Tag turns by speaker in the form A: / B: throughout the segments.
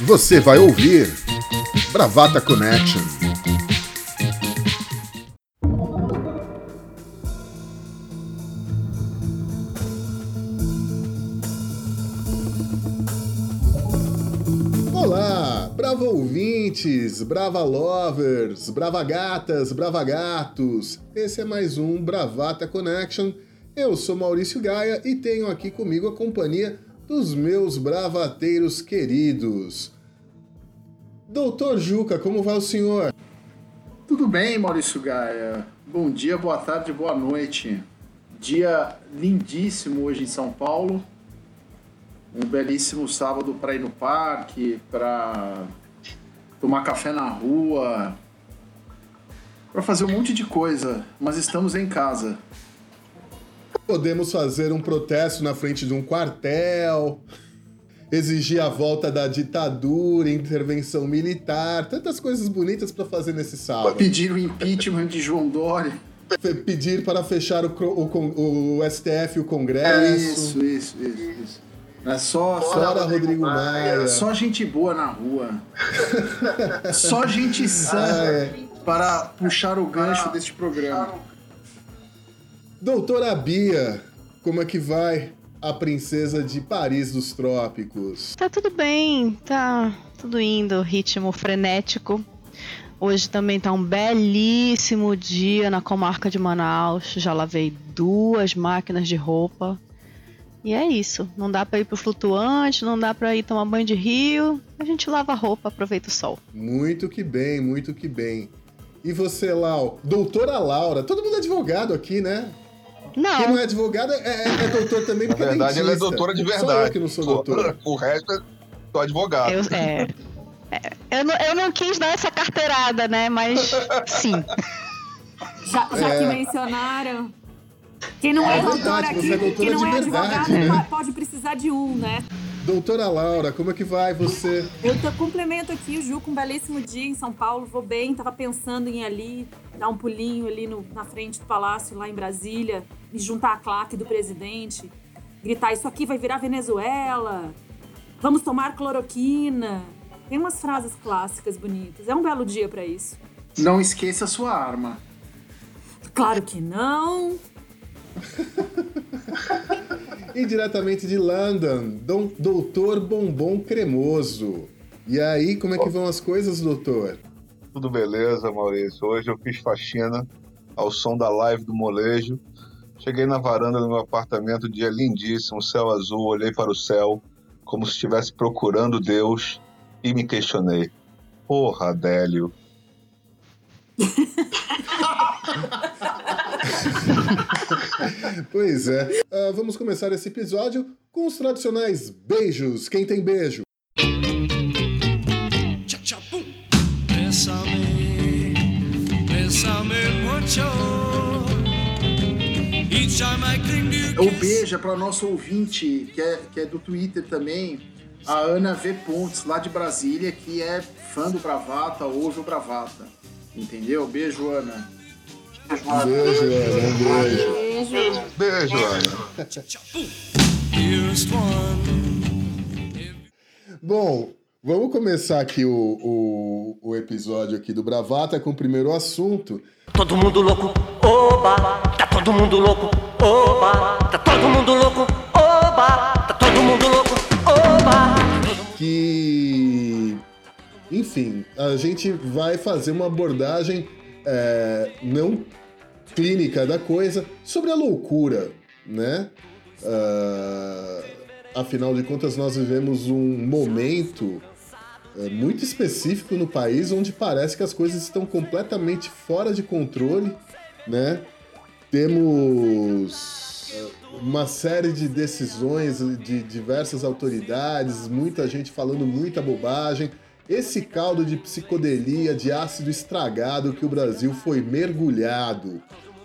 A: Você vai ouvir Bravata Connection. Olá, brava ouvintes, brava lovers, brava gatas, brava gatos. Esse é mais um Bravata Connection. Eu sou Maurício Gaia e tenho aqui comigo a companhia dos meus bravateiros queridos. Doutor Juca, como vai o senhor?
B: Tudo bem, Maurício Gaia. Bom dia, boa tarde, boa noite. Dia lindíssimo hoje em São Paulo. Um belíssimo sábado para ir no parque, para tomar café na rua, para fazer um monte de coisa, mas estamos em casa.
A: Podemos fazer um protesto na frente de um quartel, exigir a volta da ditadura, intervenção militar, tantas coisas bonitas para fazer nesse sábado.
B: Pedir o impeachment de João Dória.
A: Pedir para fechar o, o, o STF e o Congresso.
B: É isso, isso, isso, isso. É só,
A: só Rodrigo Maia.
B: Só gente boa na rua. só gente sã ah, é. para puxar o gancho deste programa.
A: Doutora Bia, como é que vai a princesa de Paris dos Trópicos?
C: Tá tudo bem, tá tudo indo, ritmo frenético. Hoje também tá um belíssimo dia na comarca de Manaus. Já lavei duas máquinas de roupa. E é isso. Não dá para ir pro flutuante, não dá para ir tomar banho de rio. A gente lava a roupa, aproveita o sol.
A: Muito que bem, muito que bem. E você, Lau? Doutora Laura, todo mundo é advogado aqui, né?
C: Não.
A: Quem não é advogada é, é doutor também, porque
D: Na verdade,
A: é
D: ela é doutora de verdade.
A: Só eu que não sou doutora.
D: O resto é sou advogado.
C: Eu, é, é, eu, não, eu não quis dar essa carteirada, né? Mas sim.
E: Já, já é. que mencionaram. Quem não é, é doutor aqui, é quem não é advogado, né? pode precisar de um, né?
A: Doutora Laura, como é que vai você?
E: Eu tô, complemento aqui o Ju com um belíssimo dia em São Paulo, vou bem, tava pensando em ir ali, dar um pulinho ali no, na frente do palácio, lá em Brasília, me juntar à claque do presidente, gritar: Isso aqui vai virar Venezuela, vamos tomar cloroquina. Tem umas frases clássicas bonitas. É um belo dia para isso.
B: Não esqueça a sua arma.
E: Claro que não.
A: e diretamente de London, Dom, Doutor Bombom Cremoso. E aí, como é que vão as coisas, doutor?
D: Tudo beleza, Maurício. Hoje eu fiz faxina ao som da live do molejo Cheguei na varanda do meu apartamento, dia lindíssimo, céu azul, olhei para o céu como se estivesse procurando Deus e me questionei. Porra, Adélio.
A: pois é. Uh, vamos começar esse episódio com os tradicionais beijos. Quem tem beijo? Bésame,
B: bésame mucho. O beijo é para nosso ouvinte, que é, que é do Twitter também, a Ana V. Pontes, lá de Brasília, que é fã do Bravata, ouve o Bravata. Entendeu? Beijo, Ana.
A: Beijo, Ana. Beijo.
D: Beijo, Beijo Ana.
A: Bom, vamos começar aqui o, o, o episódio aqui do Bravata com o primeiro assunto.
F: Todo mundo louco, oba, tá todo mundo louco, oba, tá todo mundo louco,
A: enfim, a gente vai fazer uma abordagem é, não clínica da coisa sobre a loucura, né? Uh, afinal de contas, nós vivemos um momento é, muito específico no país onde parece que as coisas estão completamente fora de controle, né? Temos é, uma série de decisões de diversas autoridades, muita gente falando muita bobagem. Esse caldo de psicodelia, de ácido estragado que o Brasil foi mergulhado.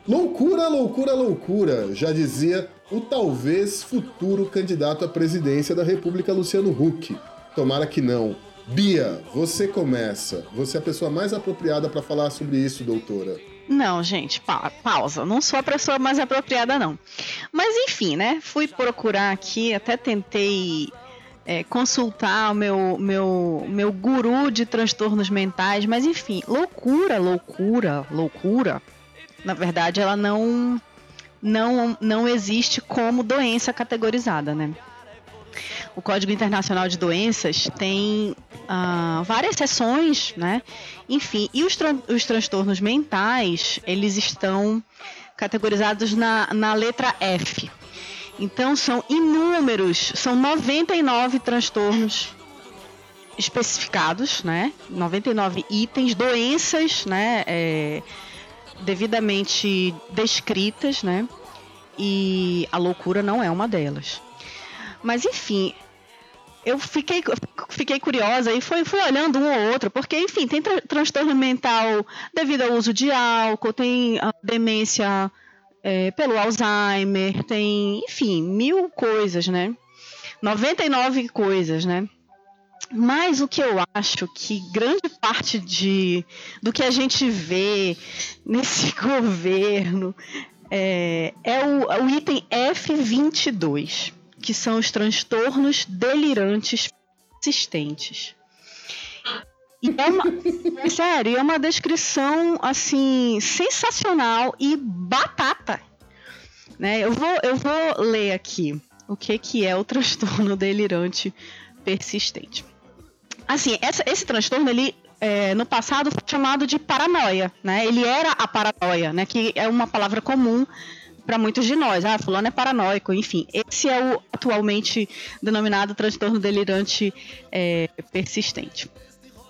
A: Loucura, loucura, loucura, já dizia o talvez futuro candidato à presidência da República, Luciano Huck. Tomara que não. Bia, você começa. Você é a pessoa mais apropriada para falar sobre isso, doutora.
C: Não, gente, pa pausa. Não sou a pessoa mais apropriada, não. Mas enfim, né? Fui procurar aqui, até tentei é, consultar o meu, meu, meu guru de transtornos mentais, mas enfim, loucura, loucura, loucura. Na verdade, ela não, não, não existe como doença categorizada, né? O Código Internacional de Doenças tem uh, várias seções, né? Enfim, e os, tran os transtornos mentais, eles estão categorizados na, na letra F. Então são inúmeros, são 99 transtornos especificados, né? 99 itens, doenças, né? É, devidamente descritas, né? E a loucura não é uma delas. Mas enfim, eu fiquei, fiquei curiosa e fui, fui olhando um ou outro, porque, enfim, tem tra transtorno mental devido ao uso de álcool, tem demência é, pelo Alzheimer, tem, enfim, mil coisas, né? 99 coisas, né? Mas o que eu acho que grande parte de, do que a gente vê nesse governo é, é o, o item F22 que são os transtornos delirantes persistentes. E é uma, sério, é uma descrição assim sensacional e batata. Né? Eu, vou, eu vou ler aqui o que, que é o transtorno delirante persistente. Assim, essa, esse transtorno ele é, no passado foi chamado de paranoia, né? Ele era a paranoia, né? Que é uma palavra comum para muitos de nós. Ah, fulano é paranoico, enfim. Esse é o atualmente denominado transtorno delirante é, persistente.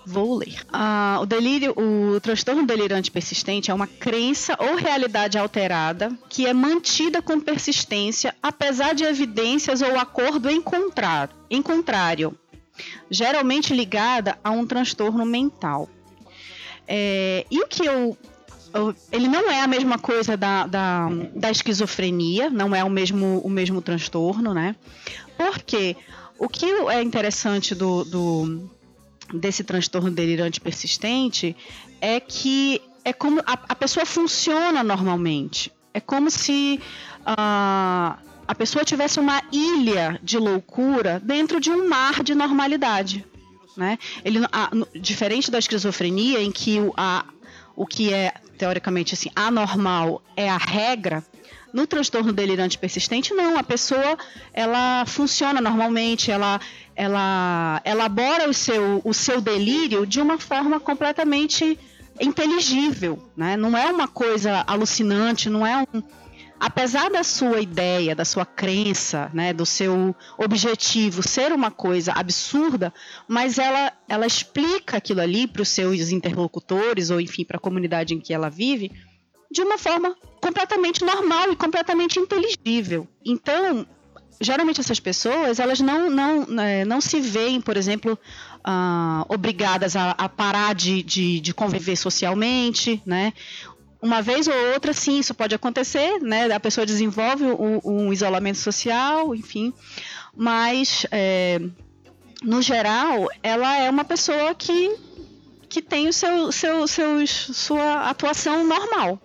C: Vou ler. Ah, o delírio, o transtorno delirante persistente é uma crença ou realidade alterada que é mantida com persistência, apesar de evidências ou acordo em contrário, em contrário geralmente ligada a um transtorno mental. É, e o que eu ele não é a mesma coisa da, da, da esquizofrenia, não é o mesmo, o mesmo transtorno, né? Porque o que é interessante do, do desse transtorno delirante persistente é que é como a, a pessoa funciona normalmente. É como se uh, a pessoa tivesse uma ilha de loucura dentro de um mar de normalidade. Né? Ele, a, no, diferente da esquizofrenia, em que o, a, o que é teoricamente assim anormal é a regra, no transtorno delirante persistente não, a pessoa ela funciona normalmente, ela ela elabora o seu o seu delírio de uma forma completamente inteligível, né? Não é uma coisa alucinante, não é um apesar da sua ideia, da sua crença, né, do seu objetivo ser uma coisa absurda, mas ela, ela explica aquilo ali para os seus interlocutores ou enfim para a comunidade em que ela vive de uma forma completamente normal e completamente inteligível. Então, geralmente essas pessoas elas não não, é, não se veem, por exemplo, uh, obrigadas a, a parar de, de, de, conviver socialmente, né? Uma vez ou outra, sim, isso pode acontecer, né? A pessoa desenvolve um, um isolamento social, enfim, mas é, no geral, ela é uma pessoa que, que tem o seu, seu, seus, sua atuação normal.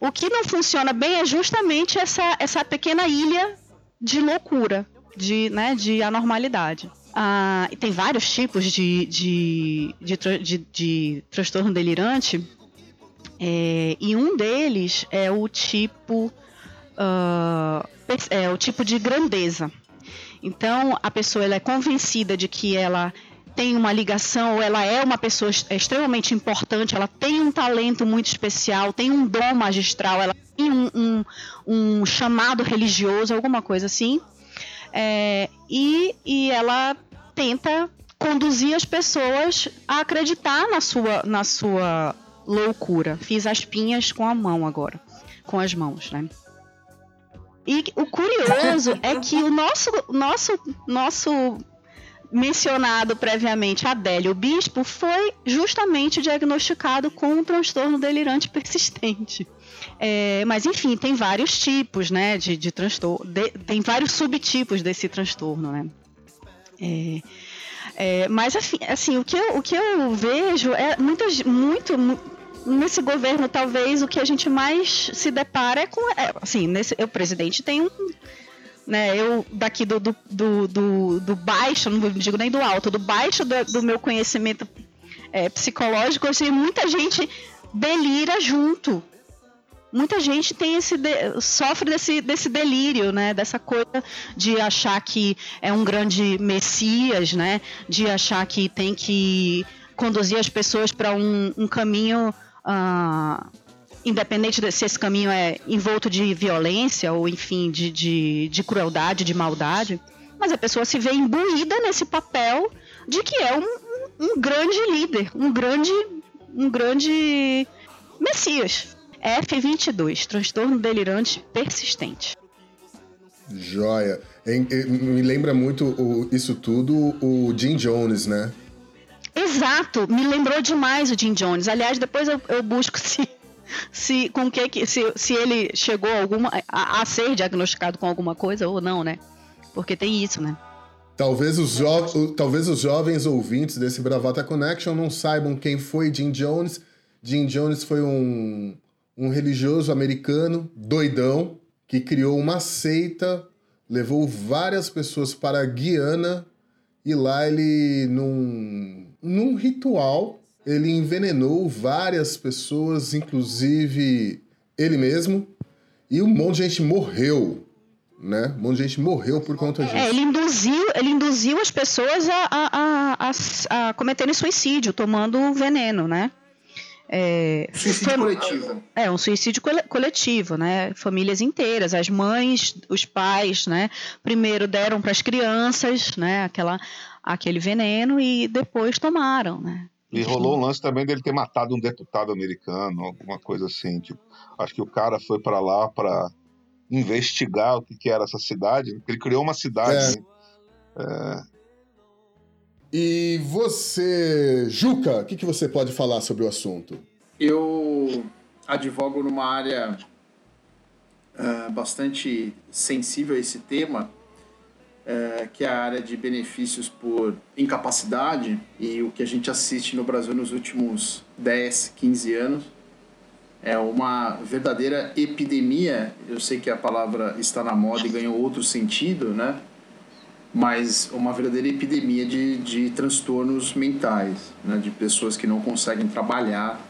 C: O que não funciona bem é justamente essa, essa pequena ilha de loucura, de, né, de anormalidade. Ah, e tem vários tipos de, de, de, de, de transtorno delirante é, e um deles é o tipo uh, é o tipo de grandeza. Então a pessoa ela é convencida de que ela tem uma ligação ou ela é uma pessoa extremamente importante, ela tem um talento muito especial, tem um dom magistral, ela tem um, um, um chamado religioso, alguma coisa assim. É, e, e ela tenta conduzir as pessoas a acreditar na sua, na sua loucura. Fiz as pinhas com a mão agora. Com as mãos, né? E o curioso é que o nosso, nosso, nosso mencionado previamente, Adélio Bispo, foi justamente diagnosticado com um transtorno delirante persistente. É, mas enfim, tem vários tipos, né, de, de transtorno, de, tem vários subtipos desse transtorno, né. É, é, mas assim, assim, o, que eu, o que eu vejo é muitas, muito, nesse governo, talvez o que a gente mais se depara é com. É, assim, nesse, o presidente tem um, né? Eu daqui do, do, do, do, do baixo, não digo nem do alto, do baixo do, do meu conhecimento é, psicológico, sei muita gente delira junto. Muita gente tem esse de, sofre desse, desse delírio, né? Dessa coisa de achar que é um grande messias, né? De achar que tem que conduzir as pessoas para um, um, caminho uh, independente de se esse caminho é envolto de violência ou, enfim, de, de, de crueldade, de maldade, mas a pessoa se vê imbuída nesse papel de que é um, um grande líder, um grande, um grande messias. F22, transtorno delirante persistente.
A: Joia. Me lembra muito o, isso tudo o Jim Jones, né?
C: Exato, me lembrou demais o Jim Jones. Aliás, depois eu, eu busco se se com que se, se ele chegou alguma a, a, ser diagnosticado com alguma coisa ou não, né? Porque tem isso, né?
A: Talvez os, jo talvez os jovens ouvintes desse Bravata Connection não saibam quem foi Jim Jones. Jim Jones foi um, um religioso americano doidão que criou uma seita, levou várias pessoas para a Guiana e lá ele num, num ritual ele envenenou várias pessoas, inclusive ele mesmo, e um monte de gente morreu. Né? Um monte de gente morreu por conta é, disso.
C: É, ele induziu, ele induziu as pessoas a, a, a, a cometerem suicídio, tomando veneno, né?
B: É, suicídio foi, coletivo.
C: É, um suicídio coletivo, né? Famílias inteiras, as mães, os pais, né? Primeiro deram para as crianças, né? Aquela, aquele veneno e depois tomaram, né?
D: E rolou um lance também dele ter matado um deputado americano, alguma coisa assim. Tipo, acho que o cara foi para lá para investigar o que, que, era essa cidade. Ele criou uma cidade. É.
A: É... E você, Juca, o que, que você pode falar sobre o assunto?
B: Eu advogo numa área uh, bastante sensível a esse tema é, que é a área de benefícios por incapacidade e o que a gente assiste no Brasil nos últimos 10, 15 anos é uma verdadeira epidemia. Eu sei que a palavra está na moda e ganhou outro sentido, né? Mas uma verdadeira epidemia de, de transtornos mentais, né? de pessoas que não conseguem trabalhar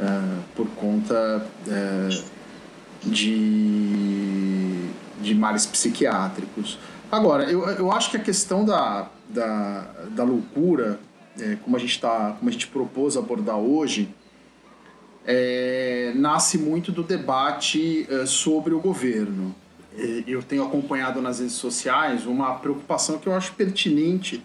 B: uh, por conta uh, de, de males psiquiátricos. Agora, eu, eu acho que a questão da, da, da loucura, é, como, a gente tá, como a gente propôs abordar hoje, é, nasce muito do debate sobre o governo. Eu tenho acompanhado nas redes sociais uma preocupação que eu acho pertinente,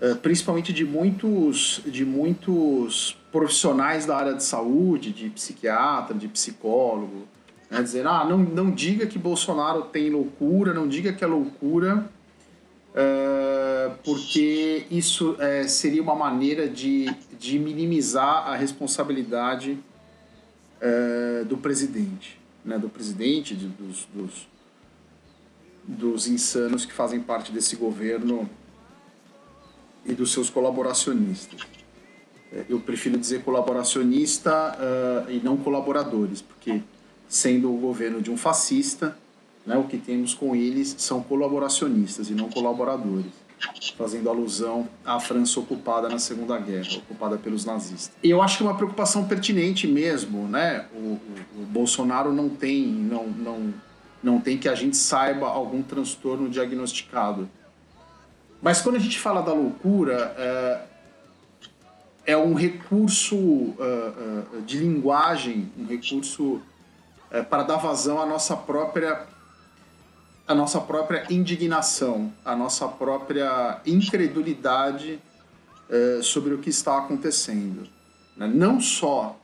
B: é, principalmente de muitos, de muitos profissionais da área de saúde, de psiquiatra, de psicólogo, né? Dizer, ah, não, não diga que Bolsonaro tem loucura, não diga que é loucura, é, porque isso é, seria uma maneira de, de minimizar a responsabilidade do presidente, né? do presidente, de, dos, dos, dos insanos que fazem parte desse governo e dos seus colaboracionistas. Eu prefiro dizer colaboracionista uh, e não colaboradores, porque sendo o governo de um fascista, né, o que temos com eles são colaboracionistas e não colaboradores, fazendo alusão à França ocupada na Segunda Guerra, ocupada pelos nazistas. E eu acho que é uma preocupação pertinente mesmo, né? O, o, o Bolsonaro não tem, não, não, não tem que a gente saiba algum transtorno diagnosticado. Mas quando a gente fala da loucura, é, é um recurso uh, uh, de linguagem, um recurso é, para dar vazão à nossa própria a nossa própria indignação, a nossa própria incredulidade é, sobre o que está acontecendo. Né? Não só,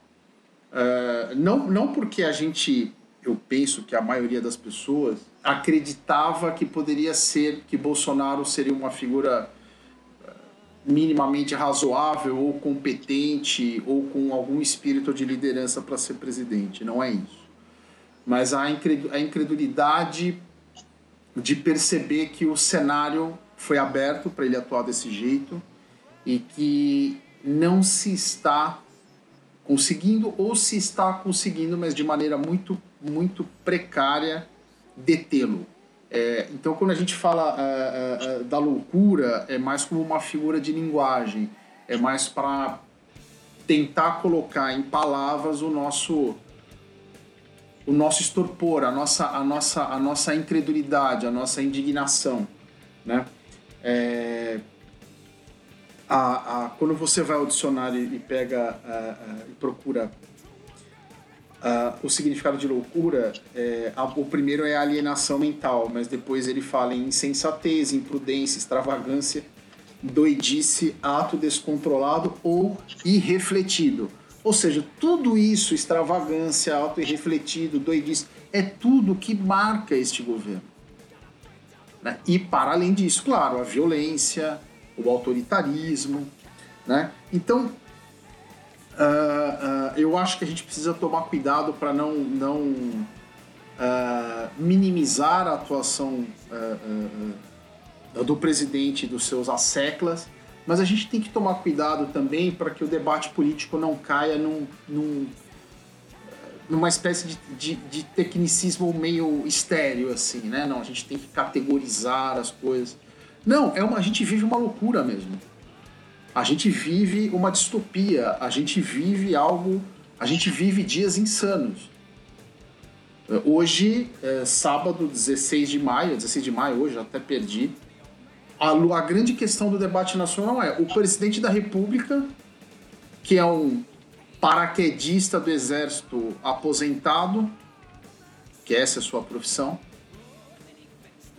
B: é, não, não porque a gente, eu penso que a maioria das pessoas acreditava que poderia ser, que Bolsonaro seria uma figura é, minimamente razoável ou competente ou com algum espírito de liderança para ser presidente. Não é isso mas a incredulidade de perceber que o cenário foi aberto para ele atuar desse jeito e que não se está conseguindo ou se está conseguindo, mas de maneira muito muito precária detê-lo. É, então, quando a gente fala é, é, da loucura, é mais como uma figura de linguagem, é mais para tentar colocar em palavras o nosso o nosso estorpor, a nossa, a nossa, a nossa incredulidade, a nossa indignação, né? É, a, a, quando você vai ao dicionário e pega e procura o significado de loucura, é, o primeiro é alienação mental, mas depois ele fala em insensatez, imprudência, extravagância, doidice, ato descontrolado ou irrefletido. Ou seja, tudo isso, extravagância, auto irrefletido, doidice, é tudo que marca este governo. Né? E para além disso, claro, a violência, o autoritarismo. Né? Então, uh, uh, eu acho que a gente precisa tomar cuidado para não, não uh, minimizar a atuação do presidente e dos seus asseclas mas a gente tem que tomar cuidado também para que o debate político não caia num, num numa espécie de, de, de, tecnicismo meio estéreo, assim, né? Não, a gente tem que categorizar as coisas. Não, é uma, a gente vive uma loucura mesmo. A gente vive uma distopia, a gente vive algo, a gente vive dias insanos. Hoje, é sábado, 16 de maio, 16 de maio hoje, até perdi, a, a grande questão do debate nacional é o presidente da República, que é um paraquedista do Exército aposentado, que essa é a sua profissão,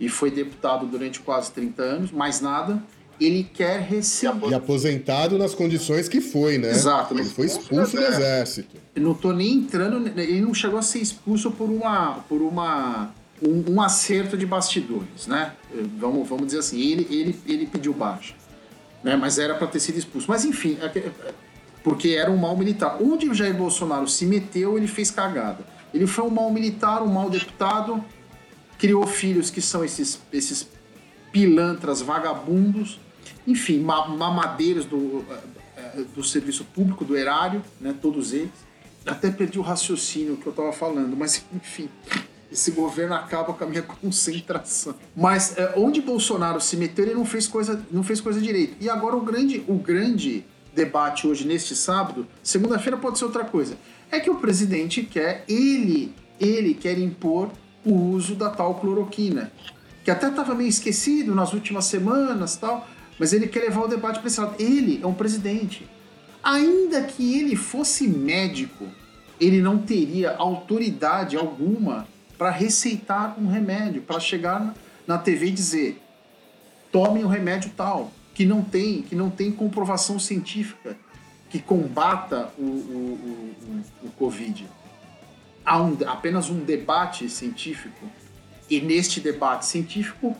B: e foi deputado durante quase 30 anos, mais nada. Ele quer receber.
A: E aposentado nas condições que foi, né?
B: Exato.
A: Ele foi expulso do exército.
B: Eu não tô nem entrando. Ele não chegou a ser expulso por uma. por uma um, um, acerto de bastidores, né? Vamos, vamos dizer assim, ele, ele, ele pediu baixa, né? Mas era para ter sido expulso. Mas enfim, é é, porque era um mal militar. Onde o Jair Bolsonaro se meteu, ele fez cagada. Ele foi um mal militar, um mal deputado, criou filhos que são esses, esses pilantras vagabundos, enfim, mamadeiros do, é, do serviço público, do erário, né? Todos eles. Até perdi o raciocínio que eu estava falando, mas enfim esse governo acaba com a minha concentração. Mas é, onde Bolsonaro se meteu, ele não fez coisa, não fez coisa direito. E agora o grande, o grande debate hoje neste sábado, segunda-feira pode ser outra coisa. É que o presidente quer, ele, ele quer impor o uso da tal cloroquina, que até estava meio esquecido nas últimas semanas, tal, mas ele quer levar o debate para esse lado. Ele é um presidente. Ainda que ele fosse médico, ele não teria autoridade alguma para receitar um remédio, para chegar na TV e dizer: tome o remédio tal, que não tem, que não tem comprovação científica que combata o, o, o, o Covid. Há um, apenas um debate científico, e neste debate científico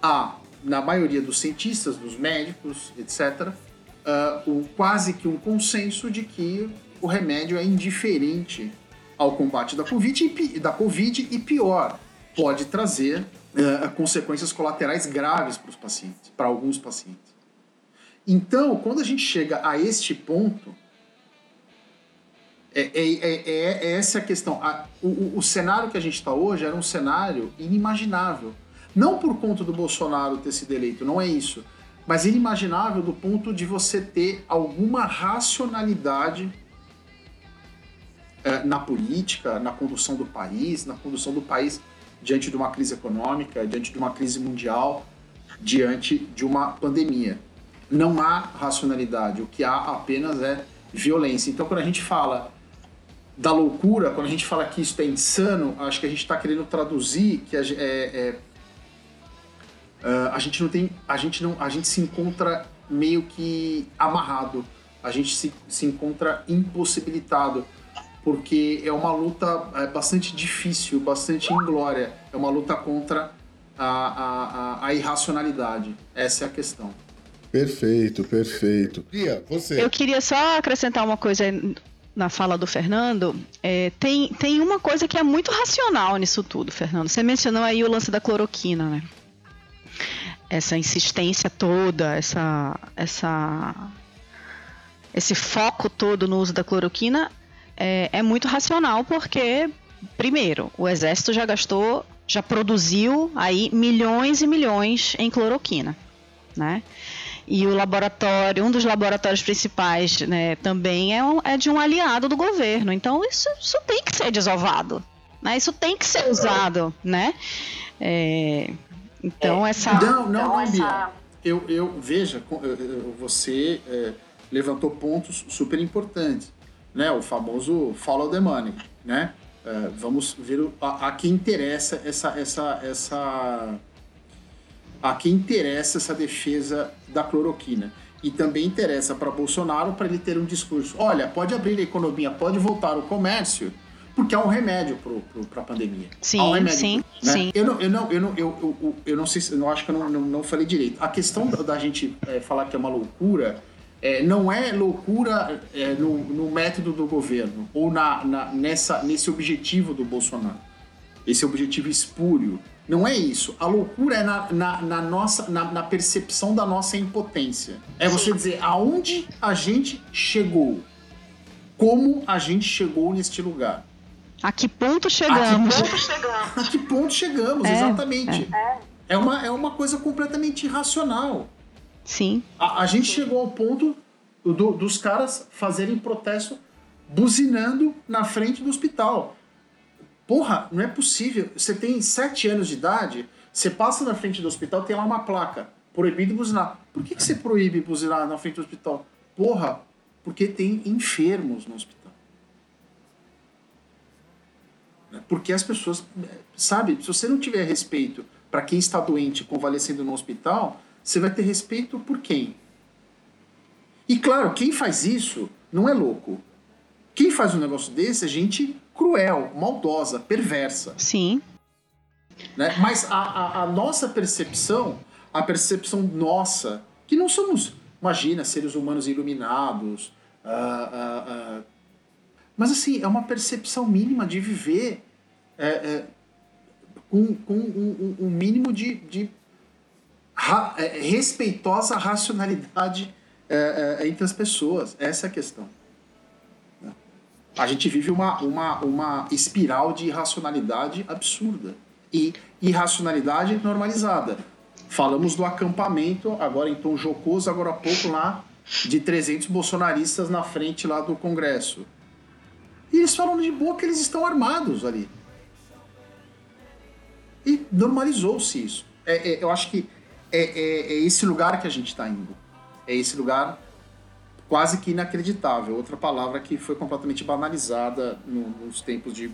B: há, na maioria dos cientistas, dos médicos, etc., uh, o, quase que um consenso de que o remédio é indiferente ao combate da Covid e, da COVID e pior, pode trazer uh, consequências colaterais graves para os pacientes, para alguns pacientes. Então, quando a gente chega a este ponto, é, é, é, é essa a questão. A, o, o, cenário que a gente está hoje era um cenário inimaginável. Não por conta do Bolsonaro ter sido eleito, não é isso. Mas inimaginável do ponto de você ter alguma racionalidade é, na política, na condução do país, na condução do país diante de uma crise econômica, diante de uma crise mundial, diante de uma pandemia. Não há racionalidade, o que há apenas é violência. Então, quando a gente fala da loucura, quando a gente fala que isso é insano, acho que a gente está querendo traduzir que a, é, é, é, a gente não tem, a gente não, a gente se encontra meio que amarrado, a gente se, se encontra impossibilitado porque é uma luta é, bastante difícil, bastante inglória. É uma luta contra a, a, a, irracionalidade. Essa é a questão.
A: Perfeito, perfeito. Pia, você.
C: Eu queria só acrescentar uma coisa na fala do Fernando. É, tem, tem uma coisa que é muito racional nisso tudo, Fernando. Você mencionou aí o lance da cloroquina, né? Essa insistência toda, essa, essa, esse foco todo no uso da cloroquina é, é muito racional porque, primeiro, o exército já gastou já produziu aí milhões e milhões em cloroquina, né? E o laboratório, um dos laboratórios principais, né, também é, um, é de um aliado do governo. Então isso, isso tem que ser desovado, né? Isso tem que ser usado, né? É, então essa.
B: Não, não,
C: então,
B: não, essa... Eu, eu veja, você é, levantou pontos super importantes, né? O famoso follow the money, né? É, vamos ver a, a quem interessa essa, essa, essa a quem interessa essa defesa da cloroquina. E também interessa para Bolsonaro para ele ter um discurso: olha, pode abrir a economia, pode voltar o comércio, porque há um remédio para a pandemia.
C: Sim,
B: há um remédio,
C: sim,
B: né?
C: sim.
B: Eu não, eu não, eu não, eu, eu, eu não sei, eu acho que eu não, não, não falei direito. A questão da gente é, falar que é uma loucura é, não é loucura é, no, no, método do governo ou na, na, nessa, nesse objetivo do Bolsonaro, esse objetivo espúrio não é isso. A loucura é na, na, na nossa, na, na, percepção da nossa impotência. É você dizer aonde a gente chegou. Como a gente chegou neste lugar.
C: A que ponto chegamos?
B: A que ponto chegamos, a que ponto chegamos é, exatamente. É. é. uma, é uma coisa completamente irracional.
C: Sim.
B: A, a gente chegou ao ponto do, dos caras fazerem protesto buzinando na frente do hospital. Porra, não é possível. Você tem sete anos de idade, você passa na frente do hospital, tem lá uma placa. Proibido buzinar. Por que, que você proíbe buzinar na frente do hospital? Porra, porque tem enfermos no hospital. Porque as pessoas. Sabe, se você não tiver respeito para quem está doente convalescendo no hospital, você vai ter respeito por quem? E claro, quem faz isso não é louco. Quem faz um negócio desse é gente cruel, maldosa, perversa.
C: Sim.
B: Né? Mas a, a, a, nossa percepção, a percepção nossa, que não somos, imagina, seres humanos iluminados, uh, uh, uh, mas assim, é uma percepção mínima de viver é, é, com, com um, um, mínimo de, de ra, é, respeitosa racionalidade é, é, entre as pessoas. Essa é a questão a gente vive uma, uma, uma espiral de irracionalidade absurda e irracionalidade normalizada. Falamos do acampamento, agora em tom jocoso, agora há pouco lá, de 300 bolsonaristas na frente lá do Congresso. E eles falam de boa que eles estão armados ali. E normalizou-se isso. É, é, eu acho que é, é, é esse lugar que a gente está indo. É esse lugar quase que inacreditável. Outra palavra que foi completamente banalizada no, nos tempos de,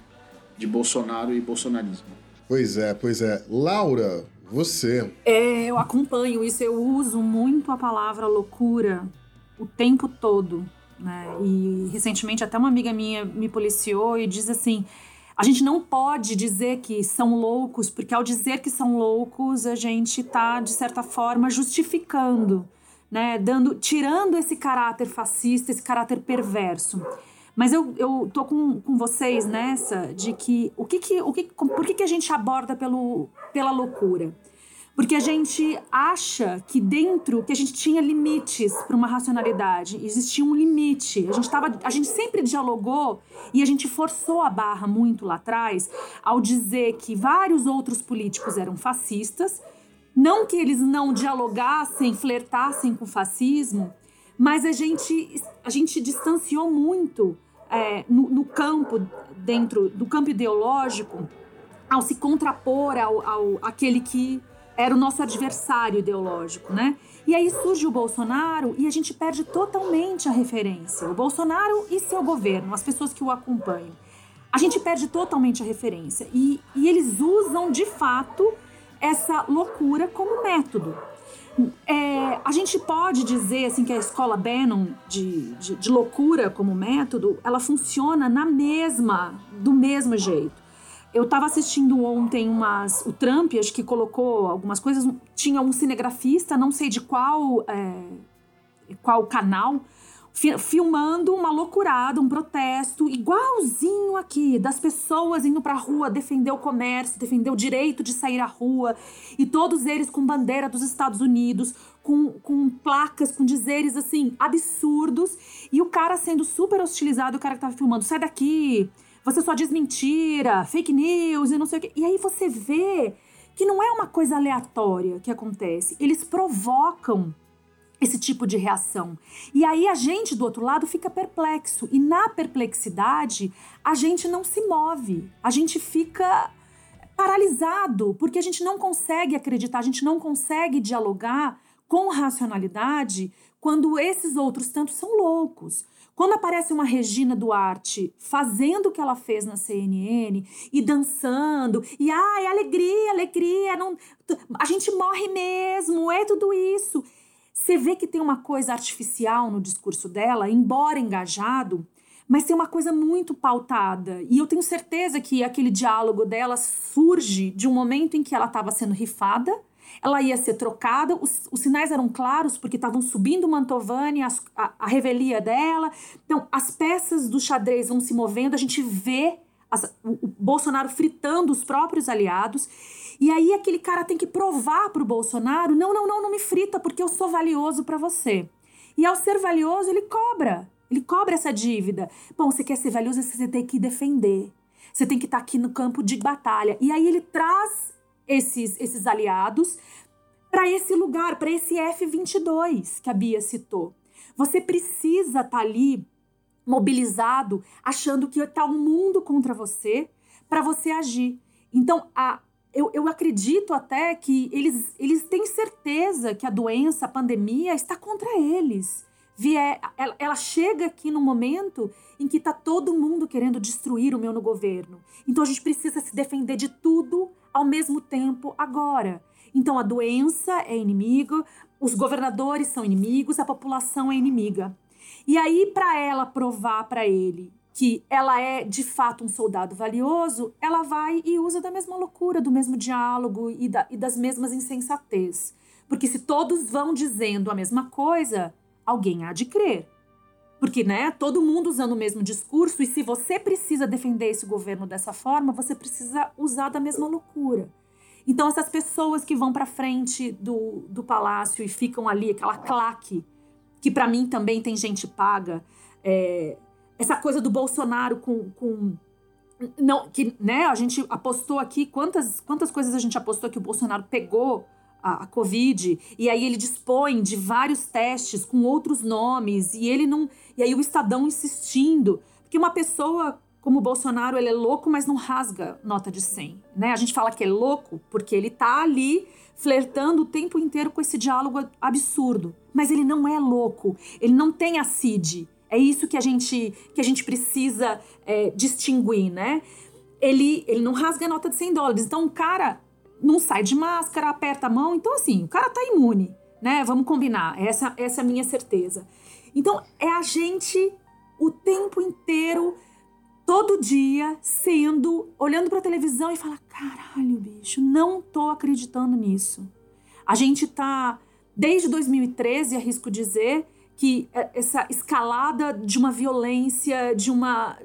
B: de Bolsonaro e bolsonarismo.
A: Pois é, pois é. Laura, você.
E: É, eu acompanho isso, eu uso muito a palavra loucura o tempo todo. Né? E recentemente até uma amiga minha me policiou e diz assim: a gente não pode dizer que são loucos, porque ao dizer que são loucos, a gente está, de certa forma, justificando né, dando, tirando esse caráter fascista, esse caráter perverso. Mas eu, eu tô com, com vocês nessa de que o que que, o que por que, que a gente aborda pelo, pela loucura? Porque a gente acha que dentro que a gente tinha limites para uma racionalidade, existia um limite. A gente tava, a gente sempre dialogou e a gente forçou a barra muito lá atrás ao dizer que vários outros políticos eram fascistas não que eles não dialogassem, flertassem com o fascismo, mas a gente, a gente distanciou muito é, no, no, campo, dentro do campo ideológico, ao se contrapor ao, ao aquele que era o nosso adversário ideológico, né? E aí surge o Bolsonaro e a gente perde totalmente a referência. O Bolsonaro e seu governo, as pessoas que o acompanham. A gente perde totalmente a referência. E, e eles usam, de fato, essa loucura como método. É, a gente pode dizer assim que a escola Bannon de, de, de, loucura como método, ela funciona na mesma, do mesmo jeito. Eu estava assistindo ontem umas, o Trump, acho que colocou algumas coisas, tinha um cinegrafista, não sei de qual, é, qual canal, filmando uma loucurada, um protesto igualzinho aqui, das pessoas indo pra rua defender o comércio, defender o direito de sair à rua, e todos eles com bandeira dos Estados Unidos, com, com placas, com dizeres assim, absurdos, e o cara sendo super hostilizado, o cara que tava filmando, sai daqui, você só diz mentira, fake news e não sei o quê. E aí você vê que não é uma coisa aleatória que acontece. Eles provocam esse tipo de reação. E aí a gente do outro lado fica perplexo. E na perplexidade, a gente não se move. A gente fica paralisado, porque a gente não consegue acreditar, a gente não consegue dialogar com racionalidade quando esses outros tantos são loucos. Quando aparece uma Regina Duarte fazendo o que ela fez na CNN e dançando, e ai, alegria, alegria, não, a gente morre mesmo, é tudo isso. Você vê que tem uma coisa artificial no discurso dela, embora engajado, mas tem uma coisa muito pautada. E eu tenho certeza que aquele diálogo dela surge de um momento em que ela estava sendo rifada ela ia ser trocada, os, os sinais eram claros porque estavam subindo Mantovani, a, a, a, revelia dela. Então, as peças do xadrez vão se movendo, a gente vê as, o, o, Bolsonaro fritando os próprios aliados. E aí aquele cara tem que provar para o Bolsonaro: não, não, não, não me frita porque eu sou valioso para você. E ao ser valioso, ele cobra. Ele cobra essa dívida. Bom, você quer ser valioso, você tem que defender. Você tem que estar tá aqui no campo de batalha. E aí ele traz esses, esses aliados para esse lugar, para esse F-22 que a Bia citou. Você precisa estar tá ali mobilizado, achando que está o um mundo contra você, para você agir. Então, a, eu, eu acredito até que eles, eles têm certeza que a doença, a pandemia, está contra eles. Vier, ela, ela chega aqui no momento em que está todo mundo querendo destruir o meu no governo. Então a gente precisa se defender de tudo ao mesmo tempo agora. Então a doença é inimigo, os governadores são inimigos, a população é inimiga. E aí, para ela provar para ele que ela é de fato um soldado valioso, ela vai e usa da mesma loucura, do mesmo diálogo e, da, e das mesmas insensatez. Porque se todos vão dizendo a mesma coisa, alguém há de crer. Porque, né, todo mundo usando o mesmo discurso, e se você precisa defender esse governo dessa forma, você precisa usar da mesma loucura. Então, essas pessoas que vão para frente do, do palácio e ficam ali, aquela claque, que para mim também tem gente paga, é, essa coisa do Bolsonaro com, com não que né a gente apostou aqui quantas quantas coisas a gente apostou que o Bolsonaro pegou a, a, Covid, e aí ele dispõe de vários testes com outros nomes, e ele não. E aí o Estadão insistindo. Porque uma pessoa como o Bolsonaro, ele é louco, mas não rasga nota de 100. Né? A gente fala que é louco porque ele tá ali flertando o tempo inteiro com esse diálogo absurdo. Mas ele não é louco, ele não tem a CID. É isso que a gente, que a gente precisa é, distinguir, né? Ele, ele não rasga nota de 100 dólares. Então, o cara não sai de máscara, aperta a mão. Então, assim, o cara tá imune, né? Vamos combinar. Essa, essa é a minha certeza. Então, é a gente o tempo inteiro, todo dia, sendo, olhando pra televisão e falar: caralho, bicho, não tô acreditando nisso. A gente tá, desde 2013, arrisco dizer, que é, essa escalada de uma violência, de uma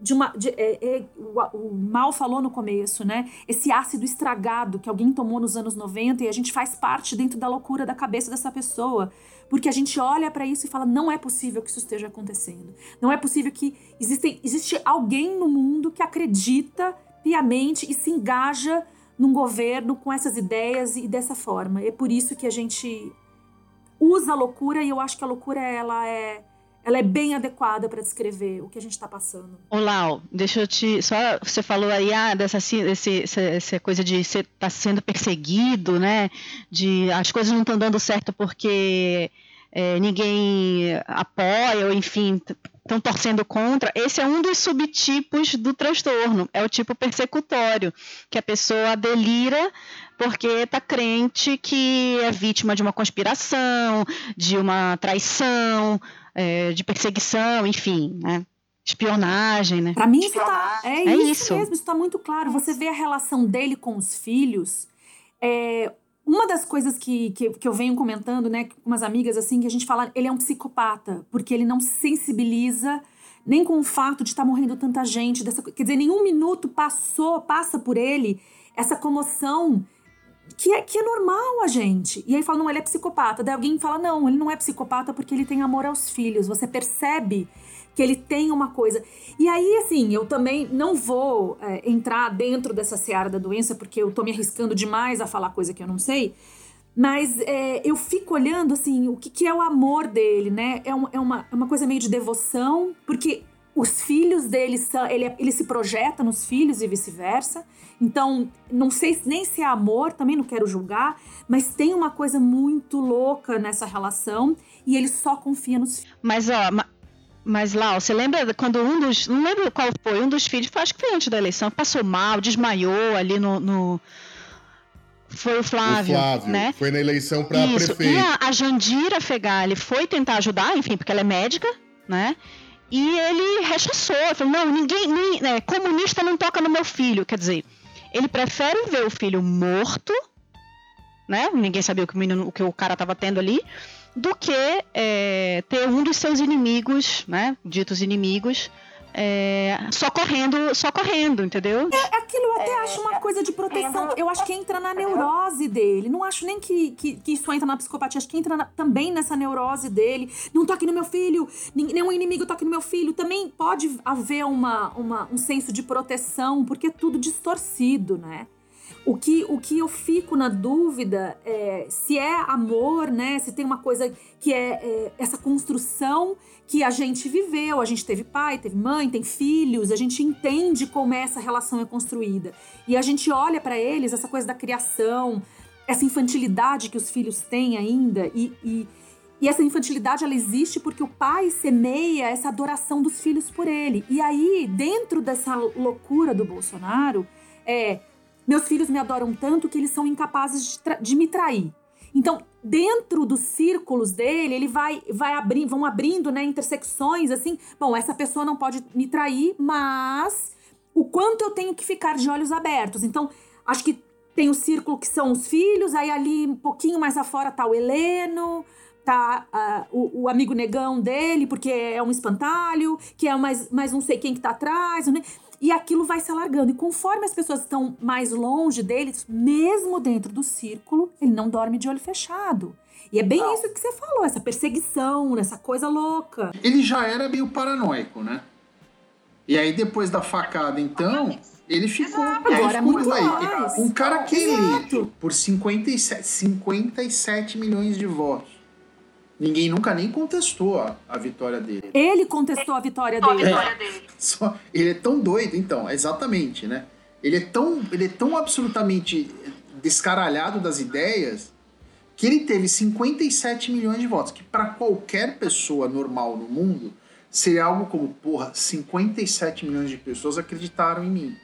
E: de uma. De, é, é, o, o, Mal falou no começo, né? Esse ácido estragado que alguém tomou nos anos 90 e a gente faz parte dentro da loucura da cabeça dessa pessoa. Porque a gente olha para isso e fala: não é possível que isso esteja acontecendo. Não é possível que existe, existe alguém no mundo que acredita piamente e se engaja num governo com essas ideias e dessa forma. É por isso que a gente usa a loucura e eu acho que a loucura ela é ela é bem adequada para descrever o que a gente está passando.
C: Olá, deixa eu te. Só você falou aí ah, dessa desse, essa coisa de estar tá sendo perseguido, né? De as coisas não estão dando certo porque é, ninguém apoia, ou enfim, estão torcendo contra. Esse é um dos subtipos do transtorno. É o tipo persecutório, que a pessoa delira porque está crente que é vítima de uma conspiração, de uma traição, é, de perseguição, enfim, né? espionagem, né?
E: Para mim isso tá, é, é isso, isso, mesmo, isso está muito claro. Você vê a relação dele com os filhos. É, uma das coisas que, que, que, eu venho comentando, né, com umas amigas assim, que a gente fala, ele é um psicopata, porque ele não sensibiliza nem com o fato de estar tá morrendo tanta gente, dessa, quer dizer, nenhum minuto passou, passa por ele essa comoção que é, que é normal a gente. E aí fala, não, ele é psicopata. Daí alguém fala, não, ele não é psicopata porque ele tem amor aos filhos. Você percebe que ele tem uma coisa. E aí, assim, eu também não vou é, entrar dentro dessa seara da doença, porque eu tô me arriscando demais a falar coisa que eu não sei. Mas é, eu fico olhando, assim, o que, que é o amor dele, né? É, um, é, uma, é uma coisa meio de devoção, porque os filhos dele são. Ele, ele se projeta nos filhos e vice-versa. Então, não sei nem se é amor, também não quero julgar, mas tem uma coisa muito louca nessa relação e ele só confia nos filhos.
C: Mas, ó, mas lá, você lembra quando um dos. Não lembro qual foi, um dos filhos, acho que foi antes da eleição, passou mal, desmaiou ali no, no foi o Flávio, o Flávio, né?
A: Foi na eleição para prefeito. E
C: a, a Jandira Fegali foi tentar ajudar, enfim, porque ela é médica, né? E ele rechaçou, falou: não, ninguém, nem, né, comunista não toca no meu filho. Quer dizer, ele prefere ver o filho morto, né? Ninguém sabia o que o, menino, o, que o cara estava tendo ali, do que é, ter um dos seus inimigos, né? Ditos inimigos, é, socorrendo, socorrendo, entendeu?
E: É, aquilo eu até é, acho uma coisa de proteção. Eu acho que entra na neurose dele. Não acho nem que, que, que isso entra na psicopatia. Acho que entra na, também nessa neurose dele. Não toque no meu filho. Nenhum inimigo toque no meu filho. Também pode haver uma, uma, um senso de proteção, porque é tudo distorcido, né? O que, o que eu fico na dúvida é se é amor, né? Se tem uma coisa que é, é, essa construção que a gente viveu. A gente teve pai, teve mãe, tem filhos, a gente entende como essa relação é construída. E a gente olha para eles, essa coisa da criação, essa infantilidade que os filhos têm ainda. E, e, e essa infantilidade ela existe porque o pai semeia essa adoração dos filhos por ele. E aí, dentro dessa loucura do Bolsonaro, é meus filhos me adoram tanto que eles são incapazes de, de me trair. Então, dentro dos círculos dele, ele vai, vai abrir, vão abrindo, né, intersecções assim. Bom, essa pessoa não pode me trair, mas o quanto eu tenho que ficar de olhos abertos. Então, acho que tem o círculo que são os filhos, aí ali um pouquinho mais afora tá o Heleno, tá uh, o, o, amigo negão dele, porque é um espantalho, que é mais, mais não sei quem que tá atrás, né? E aquilo vai se alargando. E conforme as pessoas estão mais longe deles, mesmo dentro do círculo, ele não dorme de olho fechado. E é bem não. isso que você falou, essa perseguição, essa coisa louca.
B: Ele já era meio paranoico, né? E aí, depois da facada, então, ele ficou.
E: Agora é muito aí. mais.
B: Um cara que eleito por 57, 57 milhões de votos Ninguém nunca nem contestou a, a vitória dele.
E: Ele contestou a vitória dele.
B: É, só, ele é tão doido, então, exatamente, né? Ele é tão, ele é tão absolutamente descaralhado das ideias que ele teve 57 milhões de votos, que para qualquer pessoa normal no mundo seria algo como, porra, 57 milhões de pessoas acreditaram em mim.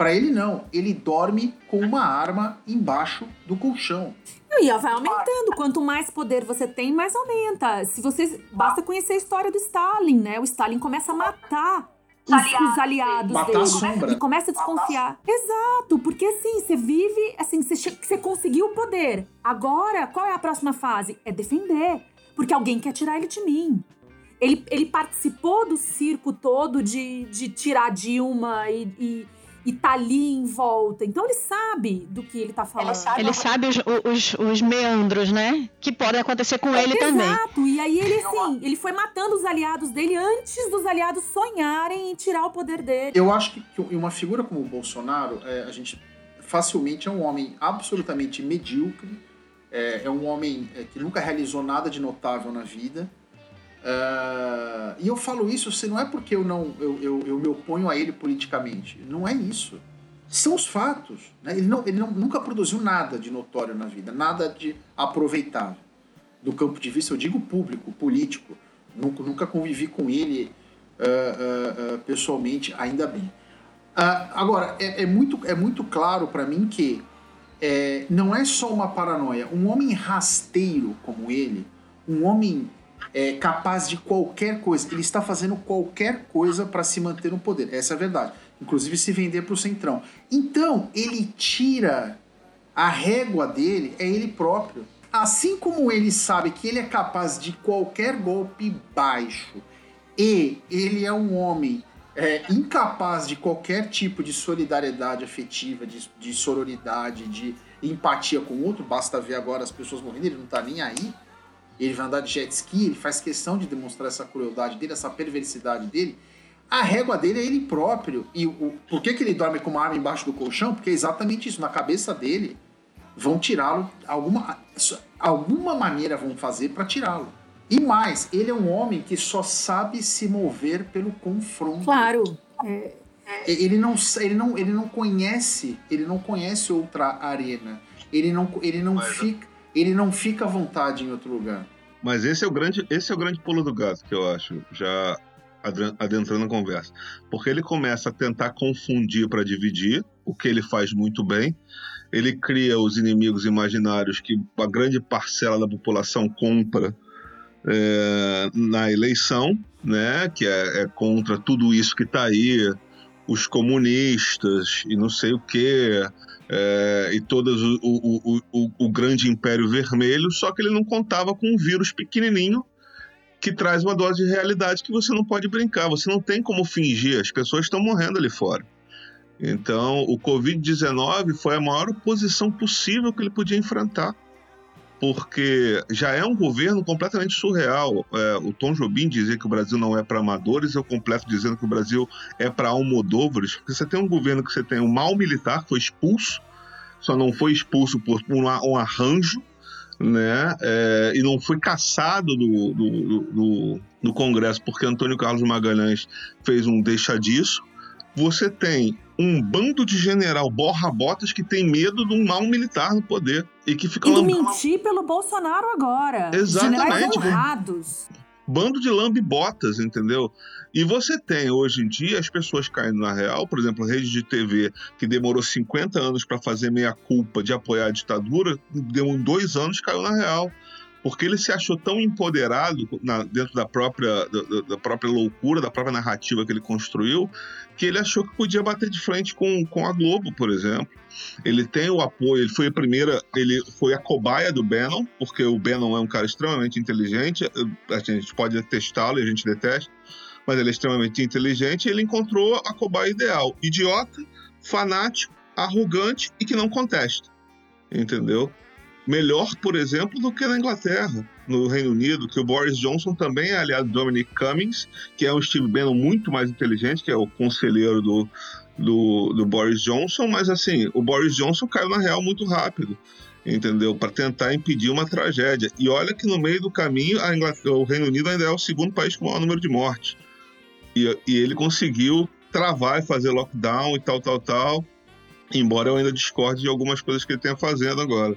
B: Para ele não, ele dorme com uma arma embaixo do colchão.
E: E vai aumentando. Quanto mais poder você tem, mais aumenta. Se vocês. Basta conhecer a história do Stalin, né? O Stalin começa a matar os, os aliados
B: Matar
E: dele.
B: A sombra.
E: E começa a desconfiar. Exato, porque assim, você vive, assim, você, você conseguiu o poder. Agora, qual é a próxima fase? É defender. Porque alguém quer tirar ele de mim. Ele, ele participou do circo todo de, de tirar Dilma e, e e tá ali em volta. Então ele sabe do que ele tá falando.
C: Ele sabe, ele sabe os, os, os, meandros, né? Que podem acontecer com
E: é,
C: ele
E: exato.
C: também.
E: Exato. E aí ele, assim, ele foi matando os aliados dele antes dos aliados sonharem em tirar o poder dele.
B: Eu acho que uma figura como o Bolsonaro, é, a gente facilmente é um homem absolutamente medíocre, é, é um homem é, que nunca realizou nada de notável na vida, Uh, e eu falo isso se não é porque eu não eu, eu, eu, me oponho a ele politicamente. Não é isso. São os fatos. Né? Ele, não, ele não, nunca produziu nada de notório na vida, nada de aproveitável. Do campo de vista, eu digo público, político. Nunca, nunca convivi com ele uh, uh, pessoalmente, ainda bem. agora, é, é, muito, é muito claro para mim que é, não é só uma paranoia. Um homem rasteiro como ele, um homem é, capaz de qualquer coisa. Ele está fazendo qualquer coisa para se manter no poder. Essa é a verdade. Inclusive se vender para o centrão. Então, ele tira a régua dele, é ele próprio. Assim como ele sabe que ele é capaz de qualquer golpe baixo e ele é um homem é, incapaz de qualquer tipo de solidariedade afetiva, de, de sororidade, de, empatia com o outro, basta ver agora as pessoas morrendo, ele não tá nem aí. Ele vai andar de jet ski, ele faz questão de demonstrar essa crueldade dele, essa perversidade dele. A régua dele é ele próprio. E o, por que, que ele dorme com uma arma embaixo do colchão? Porque é exatamente isso. Na cabeça dele, vão tirá-lo. Alguma, alguma maneira vão fazer para tirá-lo. E mais, ele é um homem que só sabe se mover pelo confronto.
E: Claro. É,
B: ele não, ele não, ele não conhece, ele não conhece outra arena. Ele não, ele não fica, ele não fica à vontade em outro lugar.
D: Mas esse é o grande, esse é o grande pulo do gato que eu acho, já adentrando a conversa. Porque ele começa a tentar confundir para dividir, o que ele faz muito bem. Ele cria os inimigos imaginários que a grande parcela da população compra é, na eleição, né? Que é, é contra tudo isso que está aí, os comunistas e não sei o que, é, e todo o, o, o, o, grande império vermelho, só que ele não contava com um vírus pequenininho que traz uma dose de realidade que você não pode brincar, você não tem como fingir, as pessoas estão morrendo ali fora. Então, o Covid-19 foi a maior oposição possível que ele podia enfrentar porque já é um governo completamente surreal. É, o Tom Jobim dizia que o Brasil não é para amadores, eu completo dizendo que o Brasil é para almodóvares, porque você tem um governo que você tem um mal militar foi expulso, só não foi expulso por um, um arranjo, né? É, e não foi caçado do, do, do, do Congresso porque Antônio Carlos Magalhães fez um deixa disso. Você tem um bando de general borra-botas que tem medo de um mal militar no poder e que fica...
E: E mentir pelo Bolsonaro agora.
D: Exatamente.
E: Generais
D: Bando de lambe-botas, entendeu? E você tem hoje em dia as pessoas caindo na real, por exemplo, a rede de TV que demorou 50 anos para fazer meia culpa de apoiar a ditadura, deu em dois anos caiu na real porque ele se achou tão empoderado na, dentro da própria, da, da, própria loucura, da própria narrativa que ele construiu, que ele achou que podia bater de frente com, com a Globo, por exemplo. Ele tem o apoio, ele foi a primeira, ele foi a cobaia do Bannon, porque o Bannon é um cara extremamente inteligente, a gente pode testá-lo e a gente detesta, mas ele é extremamente inteligente e ele encontrou a cobaia ideal, idiota, fanático, arrogante e que não contesta, entendeu? Melhor, por exemplo, do que na Inglaterra, no Reino Unido, que o Boris Johnson também é aliado do Dominic Cummings, que é um Steve Bannon muito mais inteligente, que é o conselheiro do, do, do Boris Johnson, mas assim, o Boris Johnson caiu na real muito rápido entendeu? Para tentar impedir uma tragédia. E olha que no meio do caminho, o Reino Unido ainda é o segundo país com o maior número de mortes. E, e, ele conseguiu travar e fazer lockdown e tal, tal, tal. Embora eu ainda discorde de algumas coisas que ele tenha fazendo agora.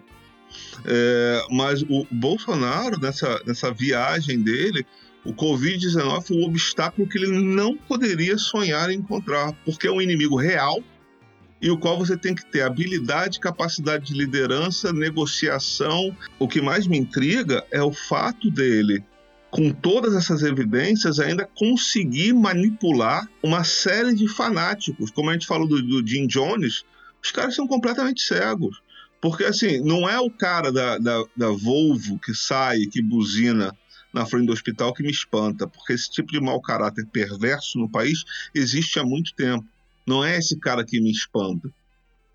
D: É, mas o Bolsonaro, nessa, nessa viagem dele, o Covid-19 foi um obstáculo que ele não poderia sonhar em encontrar, porque é um inimigo real e o qual você tem que ter habilidade, capacidade de liderança, negociação. O que mais me intriga é o fato dele, com todas essas evidências, ainda conseguir manipular uma série de fanáticos. Como a gente falou do, do Jim Jones, os caras são completamente cegos. Porque, assim, não é o cara da, da, da Volvo que sai, que buzina na frente do hospital que me espanta, porque esse tipo de mau caráter perverso no país existe há muito tempo. Não é esse cara que me espanta.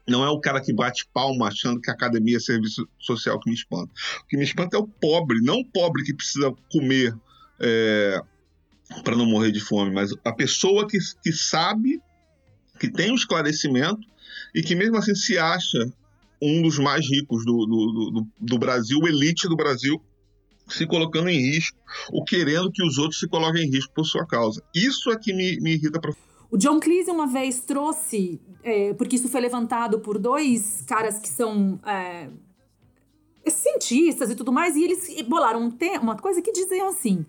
D: Não é o cara que bate palma achando que a academia é serviço social que me espanta. O que me espanta é o pobre, não o pobre que precisa comer é, para não morrer de fome, mas a pessoa que, que sabe, que tem um esclarecimento e que mesmo assim se acha um dos mais ricos do, do, do, do Brasil, elite do Brasil, se colocando em risco ou querendo que os outros se coloquem em risco por sua causa. Isso é que me, me irrita profundamente.
E: O John Cleese uma vez trouxe, é, porque isso foi levantado por dois caras que são é, cientistas e tudo mais, e eles bolaram um uma coisa que diziam assim.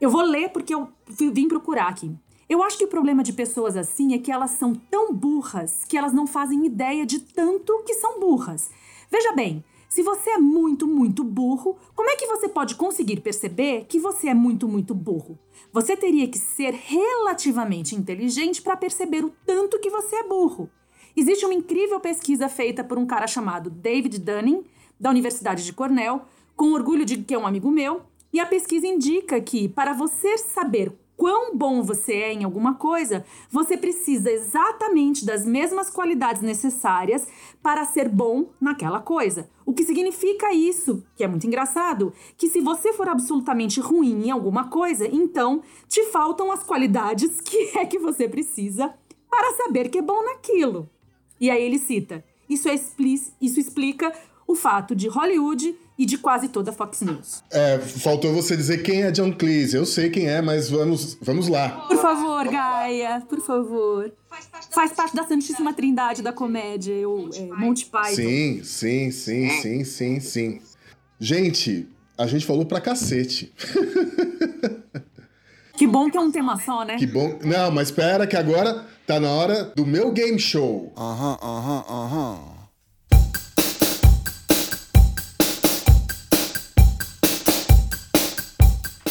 E: Eu vou ler porque eu vim procurar aqui. Eu acho que o problema de pessoas assim é que elas são tão burras que elas não fazem ideia de tanto que são burras. Veja bem, se você é muito, muito burro, como é que você pode conseguir perceber que você é muito, muito burro? Você teria que ser relativamente inteligente para perceber o tanto que você é burro. Existe uma incrível pesquisa feita por um cara chamado David Dunning, da Universidade de Cornell, com orgulho de que é um amigo meu, e a pesquisa indica que para você saber quão bom você é em alguma coisa, você precisa exatamente das mesmas qualidades necessárias para ser bom naquela coisa. O que significa isso, que é muito engraçado, que se você for absolutamente ruim em alguma coisa, então te faltam as qualidades que é que você precisa para saber que é bom naquilo. E aí ele cita: isso, é isso explica o fato de Hollywood e de quase toda a Fox News.
A: É, faltou você dizer quem é John Cleese. Eu sei quem é, mas vamos, vamos lá.
E: Por favor, Gaia, por favor. Faz parte da Santíssima Trindade da comédia, o é, Monty Python.
A: Sim, sim, sim, sim, sim, sim. Gente, a gente falou pra cacete.
E: Que bom que é um tema só, né?
A: Que bom. Não, mas espera que agora tá na hora do meu game show.
G: Aham, aham, aham.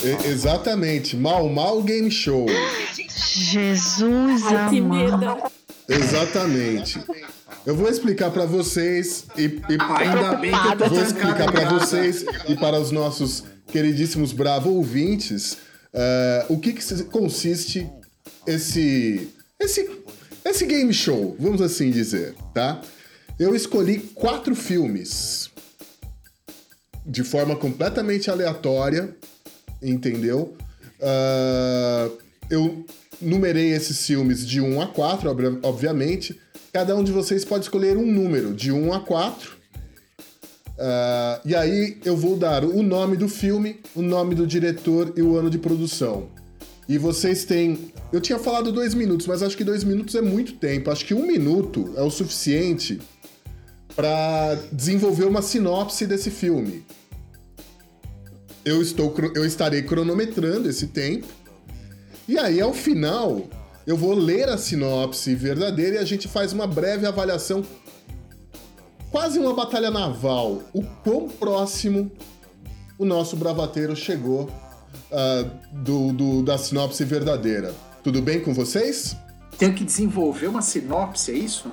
A: E- exatamente, Mal Mal Game Show.
C: Jesus
E: Ai, que medo.
A: Exatamente. Eu vou explicar pra vocês e, e
B: Ainda bem que eu tô
A: vou explicar
B: casa.
A: vocês e para os nossos queridíssimos bravo ouvintes eh, o que, que consiste esse esse esse game show, vamos assim dizer, tá? Eu escolhi quatro filmes de forma completamente aleatória, entendeu? Ah, eu numerei esses filmes de 1 a 4, obra- obviamente. Cada um de vocês pode escolher um número, de 1 a 4. Ah, e aí eu vou dar o nome do filme, o nome do diretor e o ano de produção. E vocês têm. Eu tinha falado dois minutos, mas acho que dois minutos é muito tempo. Acho que um minuto é o suficiente para desenvolver uma sinopse desse filme. Eu, estou, eu estarei cronometrando esse tempo. E aí, ao final, eu vou ler a sinopse verdadeira e a gente faz uma breve avaliação. Quase uma batalha naval. O quão próximo o nosso bravateiro chegou ah, do, do- da sinopse verdadeira. Tudo bem com vocês?
B: Tenho que desenvolver uma sinopse, é isso?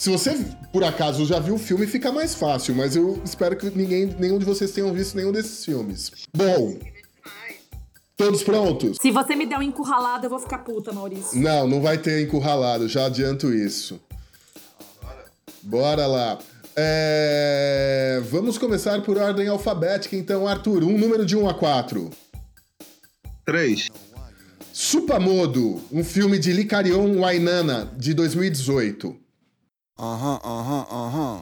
A: Se você, por acaso, já viu o filme, fica mais fácil, mas eu espero que ninguém, nenhum de vocês tenham visto nenhum desses filmes. Bom, todos prontos?
E: Se você me der um encurralado, eu vou ficar puta, Maurício.
A: Não, não vai ter encurralado, já adianto isso. Bora lá. É, Vamos começar por ordem alfabética, então, Arthur, um número de 1 a 4.
D: Três.
A: Supamodo, um filme de Licarion Wainana, de 2018.
G: Aham, aham, aham.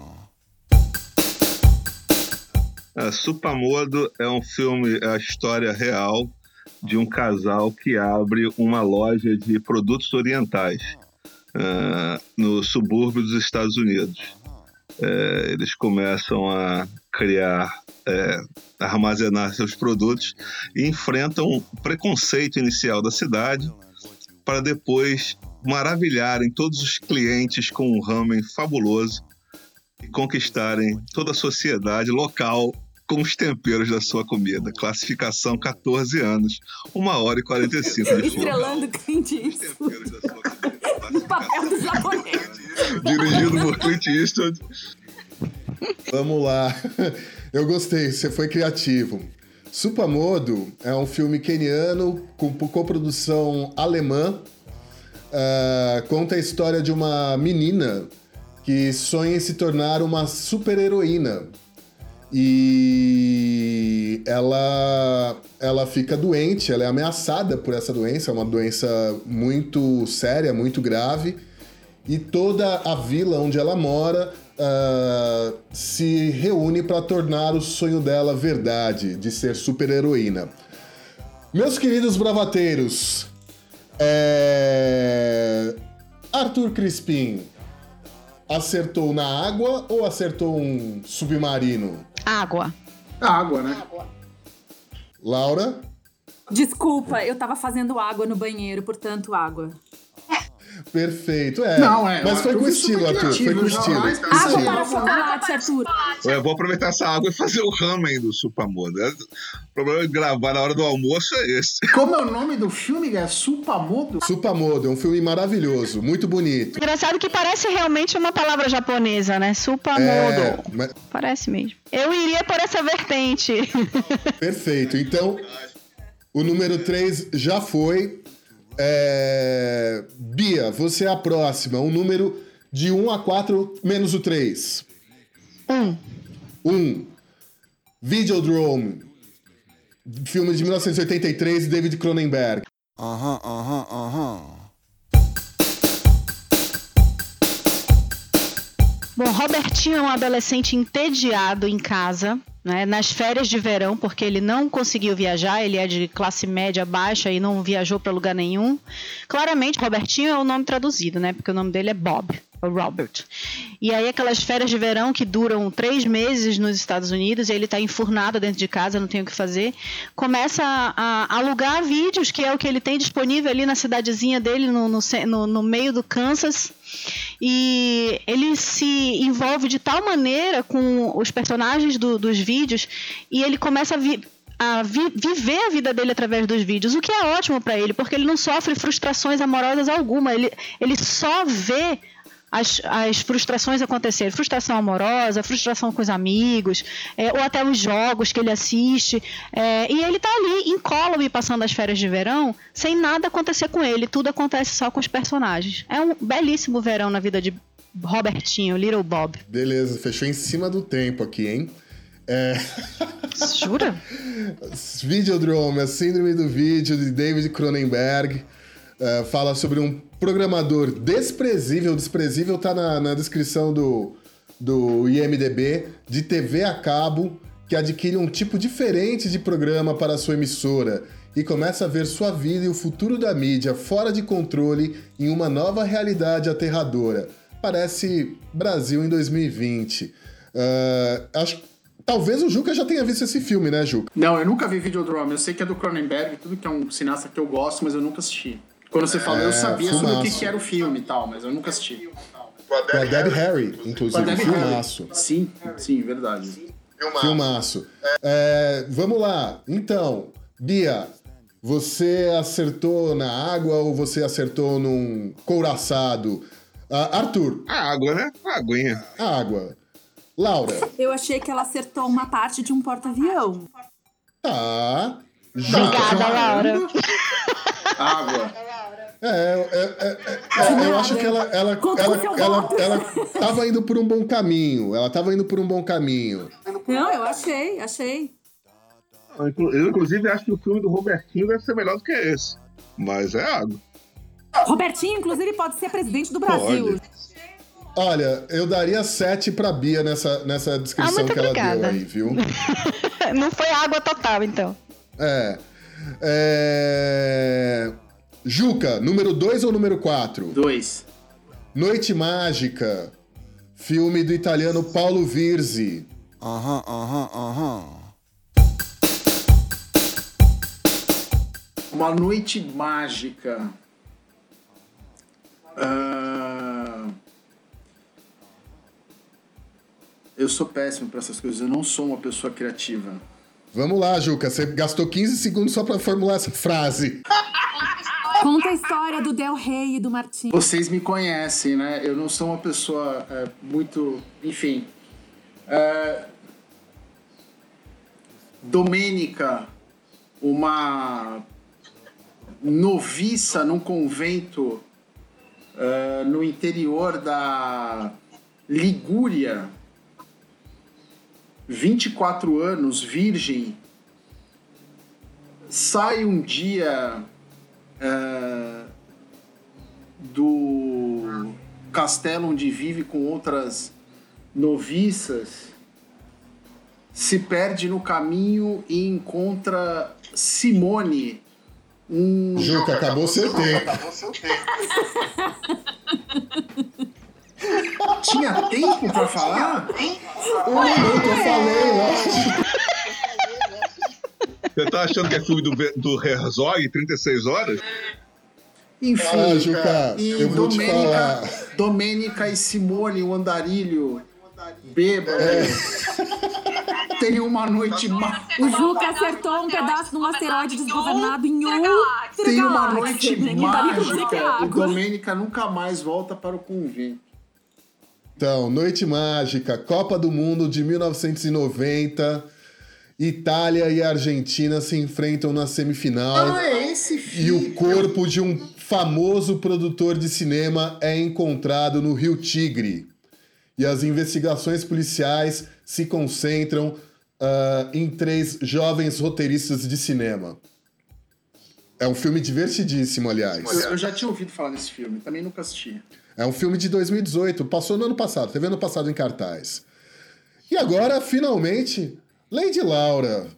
D: É, Supamodo é um filme, é a história real de um casal que abre uma loja de produtos orientais ah, no subúrbio dos Estados Unidos. É, eles começam a criar, é, armazenar seus produtos e enfrentam o preconceito inicial da cidade para depois maravilharem todos os clientes com um ramen fabuloso e conquistarem toda a sociedade local com os temperos da sua comida. Classificação 14 anos, 1 hora e 45 de filme.
E: Estrelando Clint Eastwood
D: Temperos da sua comida.
E: no papel do japonês.
D: Dirigido por Clint Eastwood.
A: Vamos lá. Eu gostei, você foi criativo. Supamodo é um filme keniano com coprodução alemã. Ah, conta a história de uma menina que sonha em se tornar uma super-heroína. E ela, ela fica doente, ela é ameaçada por essa doença, é uma doença muito séria, muito grave e toda a vila onde ela mora ah, se reúne para tornar o sonho dela verdade, de ser super-heroína. Meus queridos bravateiros, é... Arthur Crispim acertou na água ou acertou um submarino?
C: Água.
B: Água, né?
A: Laura?
E: Desculpa, eu tava fazendo água no banheiro, portanto, água.
A: Perfeito, é.
B: Não, é,
A: Mas foi com estilo, Arthur. Foi com estilo.
E: Água
A: aí.
E: para chocolate, Arthur.
D: Eu vou aproveitar essa água e fazer o ramen do Supamodo. É- O problema de gravar na hora do almoço é esse.
B: Como é o nome do filme, é Supamodo?
A: Supamodo é um filme maravilhoso, muito bonito.
C: Engraçado que parece realmente uma palavra japonesa, né? Supamodo.
A: É, mas-
C: Parece mesmo. Eu iria por essa vertente.
A: perfeito. Então, O número 3 já foi. É... Bia, você é a próxima. Um número de 1 a 4 menos o 3.
C: Um.
A: 1. Videodrome. Filme de 1983 de David Cronenberg.
G: Uh-huh, uh-huh, uh-huh.
C: Bom, Robertinho é um adolescente entediado em casa, né, nas férias de verão, porque ele não conseguiu viajar, ele é de classe média baixa e não viajou para lugar nenhum. Claramente, Robertinho é o nome traduzido, né, porque o nome dele é Bob. Robert. E aí aquelas férias de verão que duram três meses nos Estados Unidos, e ele está enfurnado dentro de casa, não tem o que fazer, começa a, a alugar vídeos, que é o que ele tem disponível ali na cidadezinha dele, no, no, no- meio do Kansas. E ele se envolve de tal maneira com os personagens do- dos vídeos, e ele começa a a vi- viver a vida dele através dos vídeos, o que é ótimo para ele, porque ele não sofre frustrações amorosas alguma, ele, ele só vê as, as frustrações acontecerem, frustração amorosa, frustração com os amigos, é, ou até os jogos que ele assiste, é, e ele tá ali incólume passando as férias de verão, sem nada acontecer com ele, tudo acontece só com os personagens. É um belíssimo verão na vida de Robertinho, Little Bob.
A: Beleza, fechou em cima do tempo aqui, hein? É,
C: Jura?
A: Videodrome, a síndrome do vídeo de David Cronenberg. É, fala sobre um programador desprezível. Desprezível tá na, na descrição do, do IMDB, de TV a cabo, que adquire um tipo diferente de programa para sua emissora e começa a ver sua vida e o futuro da mídia fora de controle em uma nova realidade aterradora. Parece Brasil em 2020. Ah, acho Talvez o Juca já tenha visto esse filme, né, Juca?
B: Não, eu nunca vi Videodrome. Eu sei que é do Cronenberg, tudo que é um cineasta que eu gosto, mas eu nunca assisti. Quando você falou, eu sabia sobre o que,
A: filmaço.
B: que era o filme e tal, mas eu nunca assisti.
A: Com a Debbie Harry, inclusive.
B: Com a Debbie
A: filmaço.
B: Harry. Sim, sim, verdade.
A: Filmaço. É, vamos lá. Então, Bia, você acertou na água ou você acertou num couraçado? Ah, Arthur,
D: A água, né? A aguinha.
A: água. Laura,
E: Eu achei que ela acertou uma parte de um porta-avião.
A: tá. Juca,
C: Obrigada, Laura.
B: Água.
A: É, é, é, é, eu acho que ela, ela, ela, ela, ela tava indo por um bom caminho. Ela tava indo por um bom caminho.
E: Não, eu achei, achei.
D: Eu, inclusive, acho que o filme do Robertinho deve ser melhor do que esse. Mas é água.
E: Robertinho, inclusive, pode ser presidente do Brasil.
D: Pode.
A: Olha, eu daria sete pra Bia nessa, nessa descrição
C: Ah, muito
A: que ela deu aí, viu?
C: Não foi água total, então.
A: É. é... Juca, número 2 ou número 4?
B: Dois.
A: Noite Mágica. Filme do italiano Paulo Virzi.
G: Uh-huh, uh-huh, uh-huh.
B: Uma noite mágica. Ah, Eu sou péssimo pra essas coisas. Eu não sou uma pessoa criativa.
A: Vamos lá, Juca. Você gastou 15 segundos só pra formular essa frase.
E: Conta a história do Del Rey e do Martim.
B: Vocês me conhecem, né? Eu não sou uma pessoa é, muito. Enfim. É... Domênica, uma noviça num convento é, no interior da Ligúria, 24 anos, virgem, sai um dia é, do castelo onde vive com outras noviças, se perde no caminho e encontra Simone, um
A: Juca, acabou seu tempo.
B: tinha tempo pra falar?
A: Um minuto, eu falei, lógico.
D: Você tá achando que é filme do, do Herzog, 36 horas?
B: Enfim,
A: Ah, Juca,
B: e
A: eu vou te
B: Domênica,
A: falar.
B: Domênica e Simone, o andarilho, bêbado, tem uma noite má.
E: O Juca acertou um pedaço de um asteroide desgovernado em outra
B: Tem uma noite
E: é
B: mágica
E: água.
B: Domênica nunca mais volta para o convento.
A: Então, Noite Mágica, Copa do Mundo de 1990. Itália e Argentina se enfrentam na semifinal.
B: Ah, é esse
A: E
B: filme.
A: o corpo de um famoso produtor de cinema é encontrado no Rio Tigre. E as investigações policiais se concentram ah, em três jovens roteiristas de cinema. É um filme divertidíssimo, aliás.
B: Eu já tinha ouvido falar desse filme, também nunca assisti.
A: É um filme de 2018, passou no ano passado, teve ano passado em cartaz. E agora, finalmente, Lady Laura,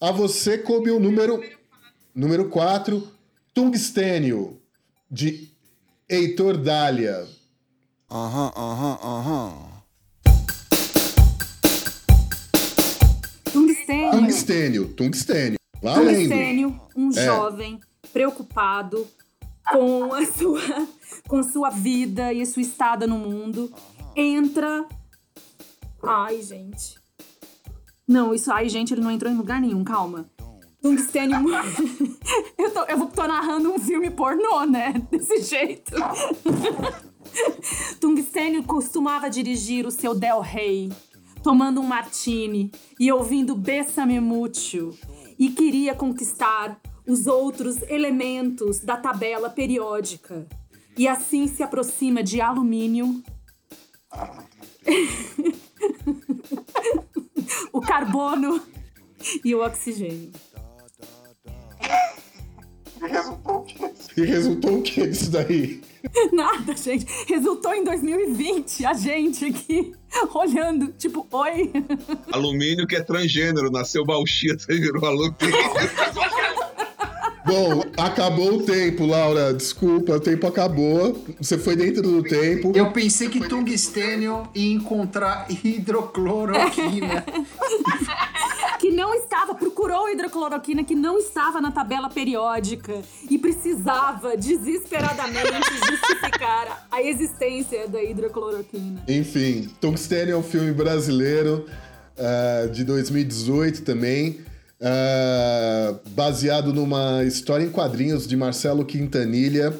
A: a você coube o número número 4, Tungstênio, de Heitor Dália.
G: Uh-huh, uh-huh, uh-huh.
E: Tungstênio.
A: Tungstênio, tungstênio. Valendo.
E: Tungstênio, um
A: É.
E: jovem preocupado com a sua com sua vida e a sua estada no mundo, entra Ai, gente. Não, isso ai, gente, ele não entrou em lugar nenhum, calma. Tungstênio. eu, tô, eu tô narrando um filme pornô, né? Desse jeito. Tungstênio costumava dirigir o seu Del Rey, tomando um martini e ouvindo Bessame Mucho, e queria conquistar os outros elementos da tabela periódica. E assim se aproxima de alumínio, o carbono e o oxigênio.
A: E resultou o que disso daí?
E: Nada, gente. Resultou em 2020 a gente aqui olhando, tipo, oi.
D: Alumínio que é transgênero, nasceu bauxita e virou alumínio.
A: Bom, acabou o tempo, Laura. Desculpa, o tempo acabou. Você foi dentro do tempo.
B: Eu pensei que tungstênio ia encontrar hidrocloroquina.
E: que não estava, procurou hidrocloroquina que não estava na tabela periódica e precisava desesperadamente justificar a existência da hidrocloroquina.
A: Enfim, Tungstênio é um filme brasileiro ah, de 2018 também, ah, baseado numa história em quadrinhos de Marcelo Quintanilha.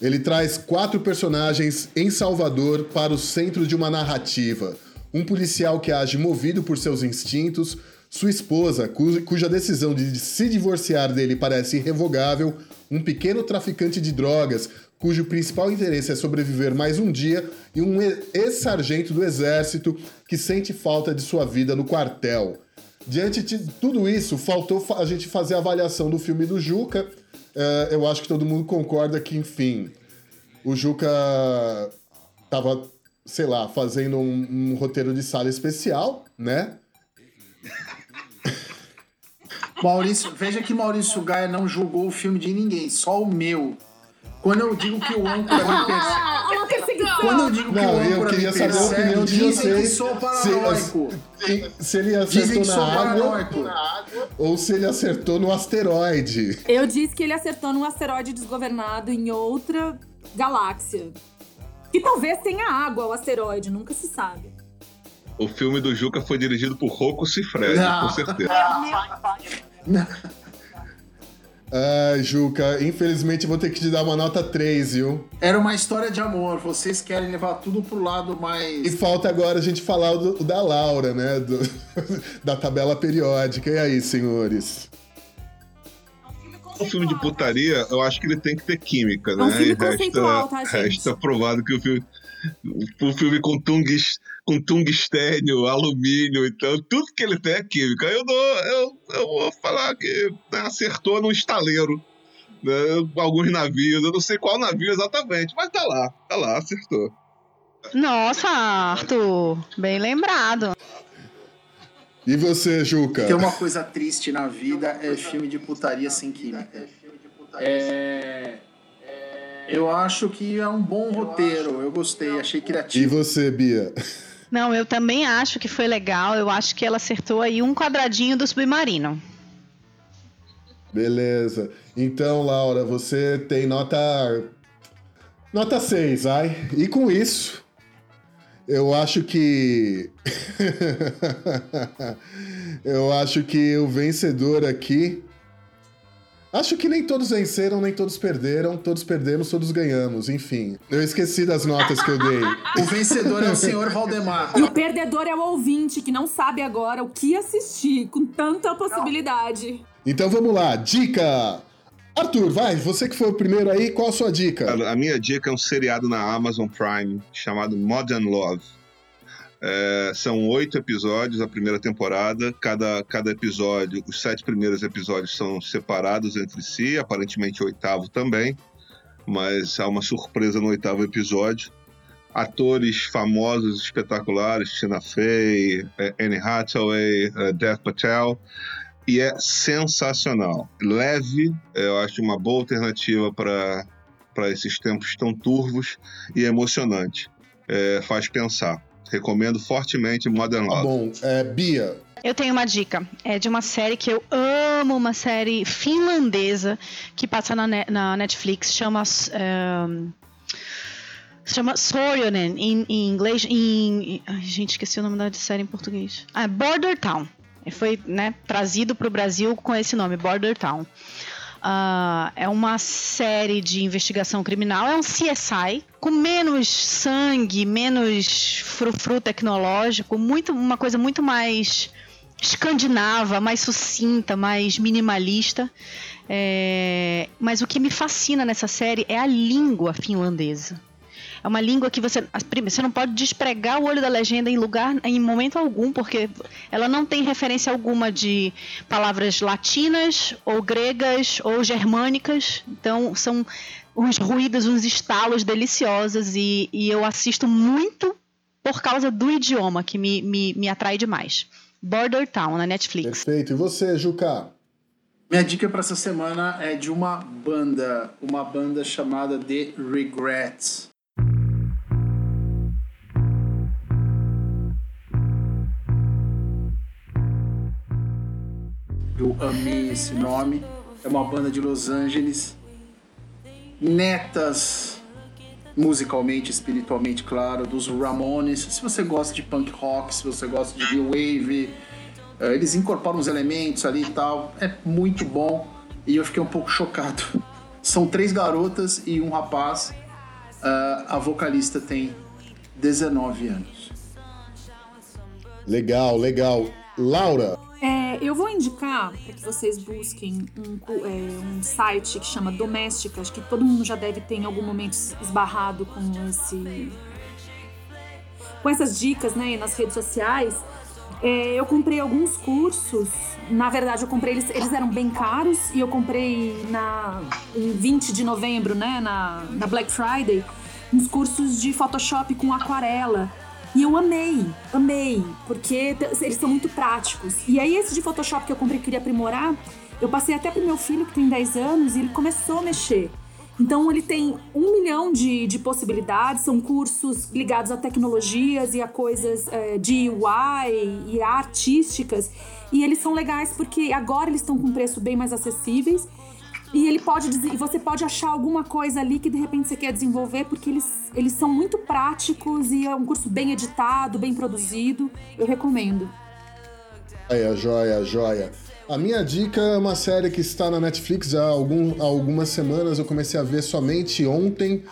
A: Ele traz quatro personagens em Salvador para o centro de uma narrativa. Um policial que age movido por seus instintos, sua esposa, cu- cuja decisão de se divorciar dele parece irrevogável, um pequeno traficante de drogas, cujo principal interesse é sobreviver mais um dia, e um ex-sargento do exército que sente falta de sua vida no quartel. Diante de tudo isso, faltou fa- a gente fazer a avaliação do filme do Juca. É, eu acho que todo mundo concorda que, enfim, o Juca tava, sei lá, fazendo um, um roteiro de sala especial, né?
B: Maurício, veja que Maurício Gaia não julgou o filme de ninguém, só o meu. Quando eu digo que o âncora.
E: Uma perseguição!
B: Quando eu digo que
A: Não,
B: o âncora
A: eu queria saber a opinião de vocês.
B: que sou
A: Se,
B: paranoico.
A: se ele acertou
B: que sou
A: na água ou se ele acertou no asteroide.
E: Eu disse que ele acertou num asteroide desgovernado em outra galáxia. Que talvez tenha água o asteroide, nunca se sabe.
D: O filme do Juca foi dirigido por Rocco Siffredi,
B: Não.
D: com certeza.
A: Ah, Juca, infelizmente vou ter que te dar uma nota 3, viu?
B: Era uma história de amor. Vocês querem levar tudo pro lado
A: E
B: mais.
A: falta agora a gente falar do, da Laura, né? Do- da tabela periódica. E aí, senhores?
D: Um filme de putaria, eu acho que ele tem que ter química, né?
E: É um filme
D: E
E: conceitual, tá, gente?
D: Resta provado que o filme, o filme com, com tungstênio, alumínio, então, tudo que ele tem é química. Eu, dou, eu, eu vou falar que acertou no estaleiro. Né, alguns navios, eu não sei qual navio exatamente, mas tá lá, tá lá, acertou.
C: Nossa, Arthur, bem lembrado.
A: E você, Juca?
B: Tem uma coisa triste na vida, é filme de putaria sem química. É... Eu acho que é um bom roteiro, eu gostei, achei
A: E
B: criativo.
A: você, Bia?
C: Não, eu também acho que foi legal. Eu acho que ela acertou aí um quadradinho do submarino.
A: Beleza. Então, Laura, você tem nota. Nota 6, ai. E com isso, eu acho que. eu acho que o vencedor aqui Acho que nem todos venceram, nem todos perderam, todos perdemos, todos ganhamos, enfim. Eu esqueci das notas que eu dei.
B: O vencedor é o senhor Valdemar.
E: E o perdedor é o ouvinte que não sabe agora o que assistir com tanta possibilidade.
A: Então vamos lá, dica! Arthur, vai, você que foi o primeiro aí, qual a sua dica?
D: A minha dica é um seriado na Amazon Prime chamado Modern Love. É, são oito episódios a primeira temporada. Cada, cada episódio, os sete primeiros episódios são separados entre si, aparentemente o oitavo também, mas há uma surpresa no oitavo episódio. Atores famosos, espetaculares, Tina Fey, é, Anne Hathaway, é, Dev Patel, e é sensacional. Leve, eu acho uma boa alternativa para esses tempos tão turvos e emocionante. É, faz pensar. Recomendo fortemente Modern Love.
A: Tá bom, é, Bia.
C: Eu tenho uma dica. É de uma série que eu amo, uma série finlandesa que passa na, na Netflix. Chama. Um, chama Sorjonen em, em inglês. Em, ai, gente, esqueci o nome da série em português. Ah, Border Town. Foi né, trazido para o Brasil com esse nome, Border Town. Uh, é uma série de investigação criminal, é um CSI com menos sangue, menos frufru tecnológico, muito, uma coisa muito mais escandinava, mais sucinta, mais minimalista. É, mas o que me fascina nessa série é a língua finlandesa. É uma língua que você, você não pode despregar o olho da legenda em lugar, em momento algum, porque ela não tem referência alguma de palavras latinas ou gregas ou germânicas. Então são uns ruídos, uns estalos deliciosos e, e eu assisto muito por causa do idioma que me, me, me atrai demais. Border Town na Netflix.
A: Perfeito. E você, Juca?
B: Minha dica para essa semana é de uma banda, uma banda chamada The Regrets. Eu amei esse nome. É uma banda de Los Angeles. Netas, musicalmente, espiritualmente, claro, dos Ramones. Se você gosta de punk rock, se você gosta de new wave, eh, eles incorporam os elementos ali e tal. É muito bom. E eu fiquei um pouco chocado. São três garotas e um rapaz. Uh, a vocalista tem 19 anos.
A: Legal, legal. Laura.
E: É, eu vou indicar para que vocês busquem um, é, um, site que chama Doméstica. Acho que todo mundo já deve ter em algum momento esbarrado com esse, com essas dicas, né, nas redes sociais. É, eu comprei alguns cursos. Na verdade, eu comprei eles, eles eram bem caros e eu comprei na em 20 de novembro, né, na, na Black Friday, uns cursos de Photoshop com aquarela. E eu amei, amei, porque eles são muito práticos. E aí, esse de Photoshop que eu comprei e queria aprimorar, eu passei até pro meu filho, que tem 10 anos, e ele começou a mexer. Então, ele tem um milhão de, de possibilidades, são cursos ligados a tecnologias e a coisas é, de UI e artísticas. E eles são legais porque agora eles estão com preço bem mais acessíveis e ele pode e você pode achar alguma coisa ali que de repente você quer desenvolver, porque eles, eles são muito práticos e é um curso bem editado, bem produzido. Eu recomendo.
A: Joia, joia, joia. A minha dica é uma série que está na Netflix há, algum, há algumas semanas. Eu comecei a ver somente ontem.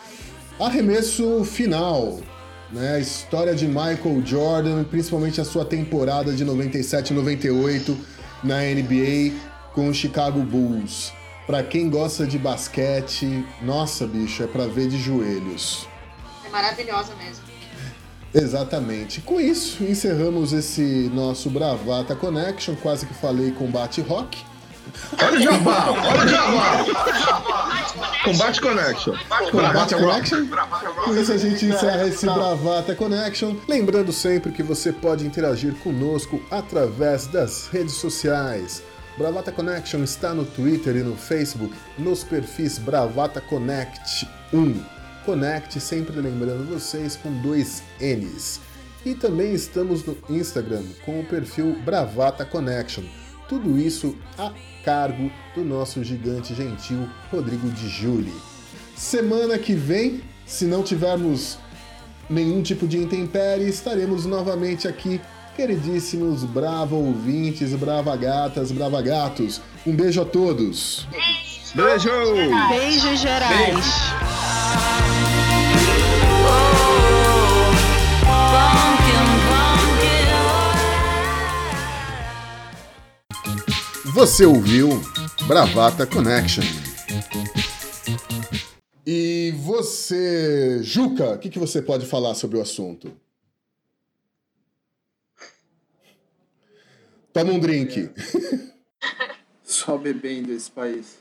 A: Arremesso final. Né? A história de Michael Jordan, principalmente a sua temporada de 97 98 na NBA com o Chicago Bulls. Para quem gosta de basquete, nossa, bicho, é para ver de joelhos.
H: É maravilhosa mesmo.
A: Exatamente. Com isso, encerramos esse nosso Bravata Connection. Quase que falei combate rock.
D: Olha o jabá! Olha o jabá! Combate Connection.
A: Combate Connection. Com isso a gente encerra esse Bravata Connection. Lembrando sempre que você pode interagir conosco através das redes sociais. Bravata Connection está no Twitter e no Facebook, nos perfis Bravata Connect 1. Connect, sempre lembrando vocês, com dois N's. E também estamos no Instagram com o perfil Bravata Connection. Tudo isso a cargo do nosso gigante gentil Rodrigo de Júli. Semana que vem, se não tivermos nenhum tipo de intempérie, estaremos novamente aqui queridíssimos bravo ouvintes, brava gatas, brava gatos. Um beijo a todos.
H: Beijo.
D: Beijo!
C: Beijos gerais.
A: Você ouviu Bravata Connection. E você, Juca, o que, que você pode falar sobre o assunto? Toma um drink.
B: Só bebendo esse país.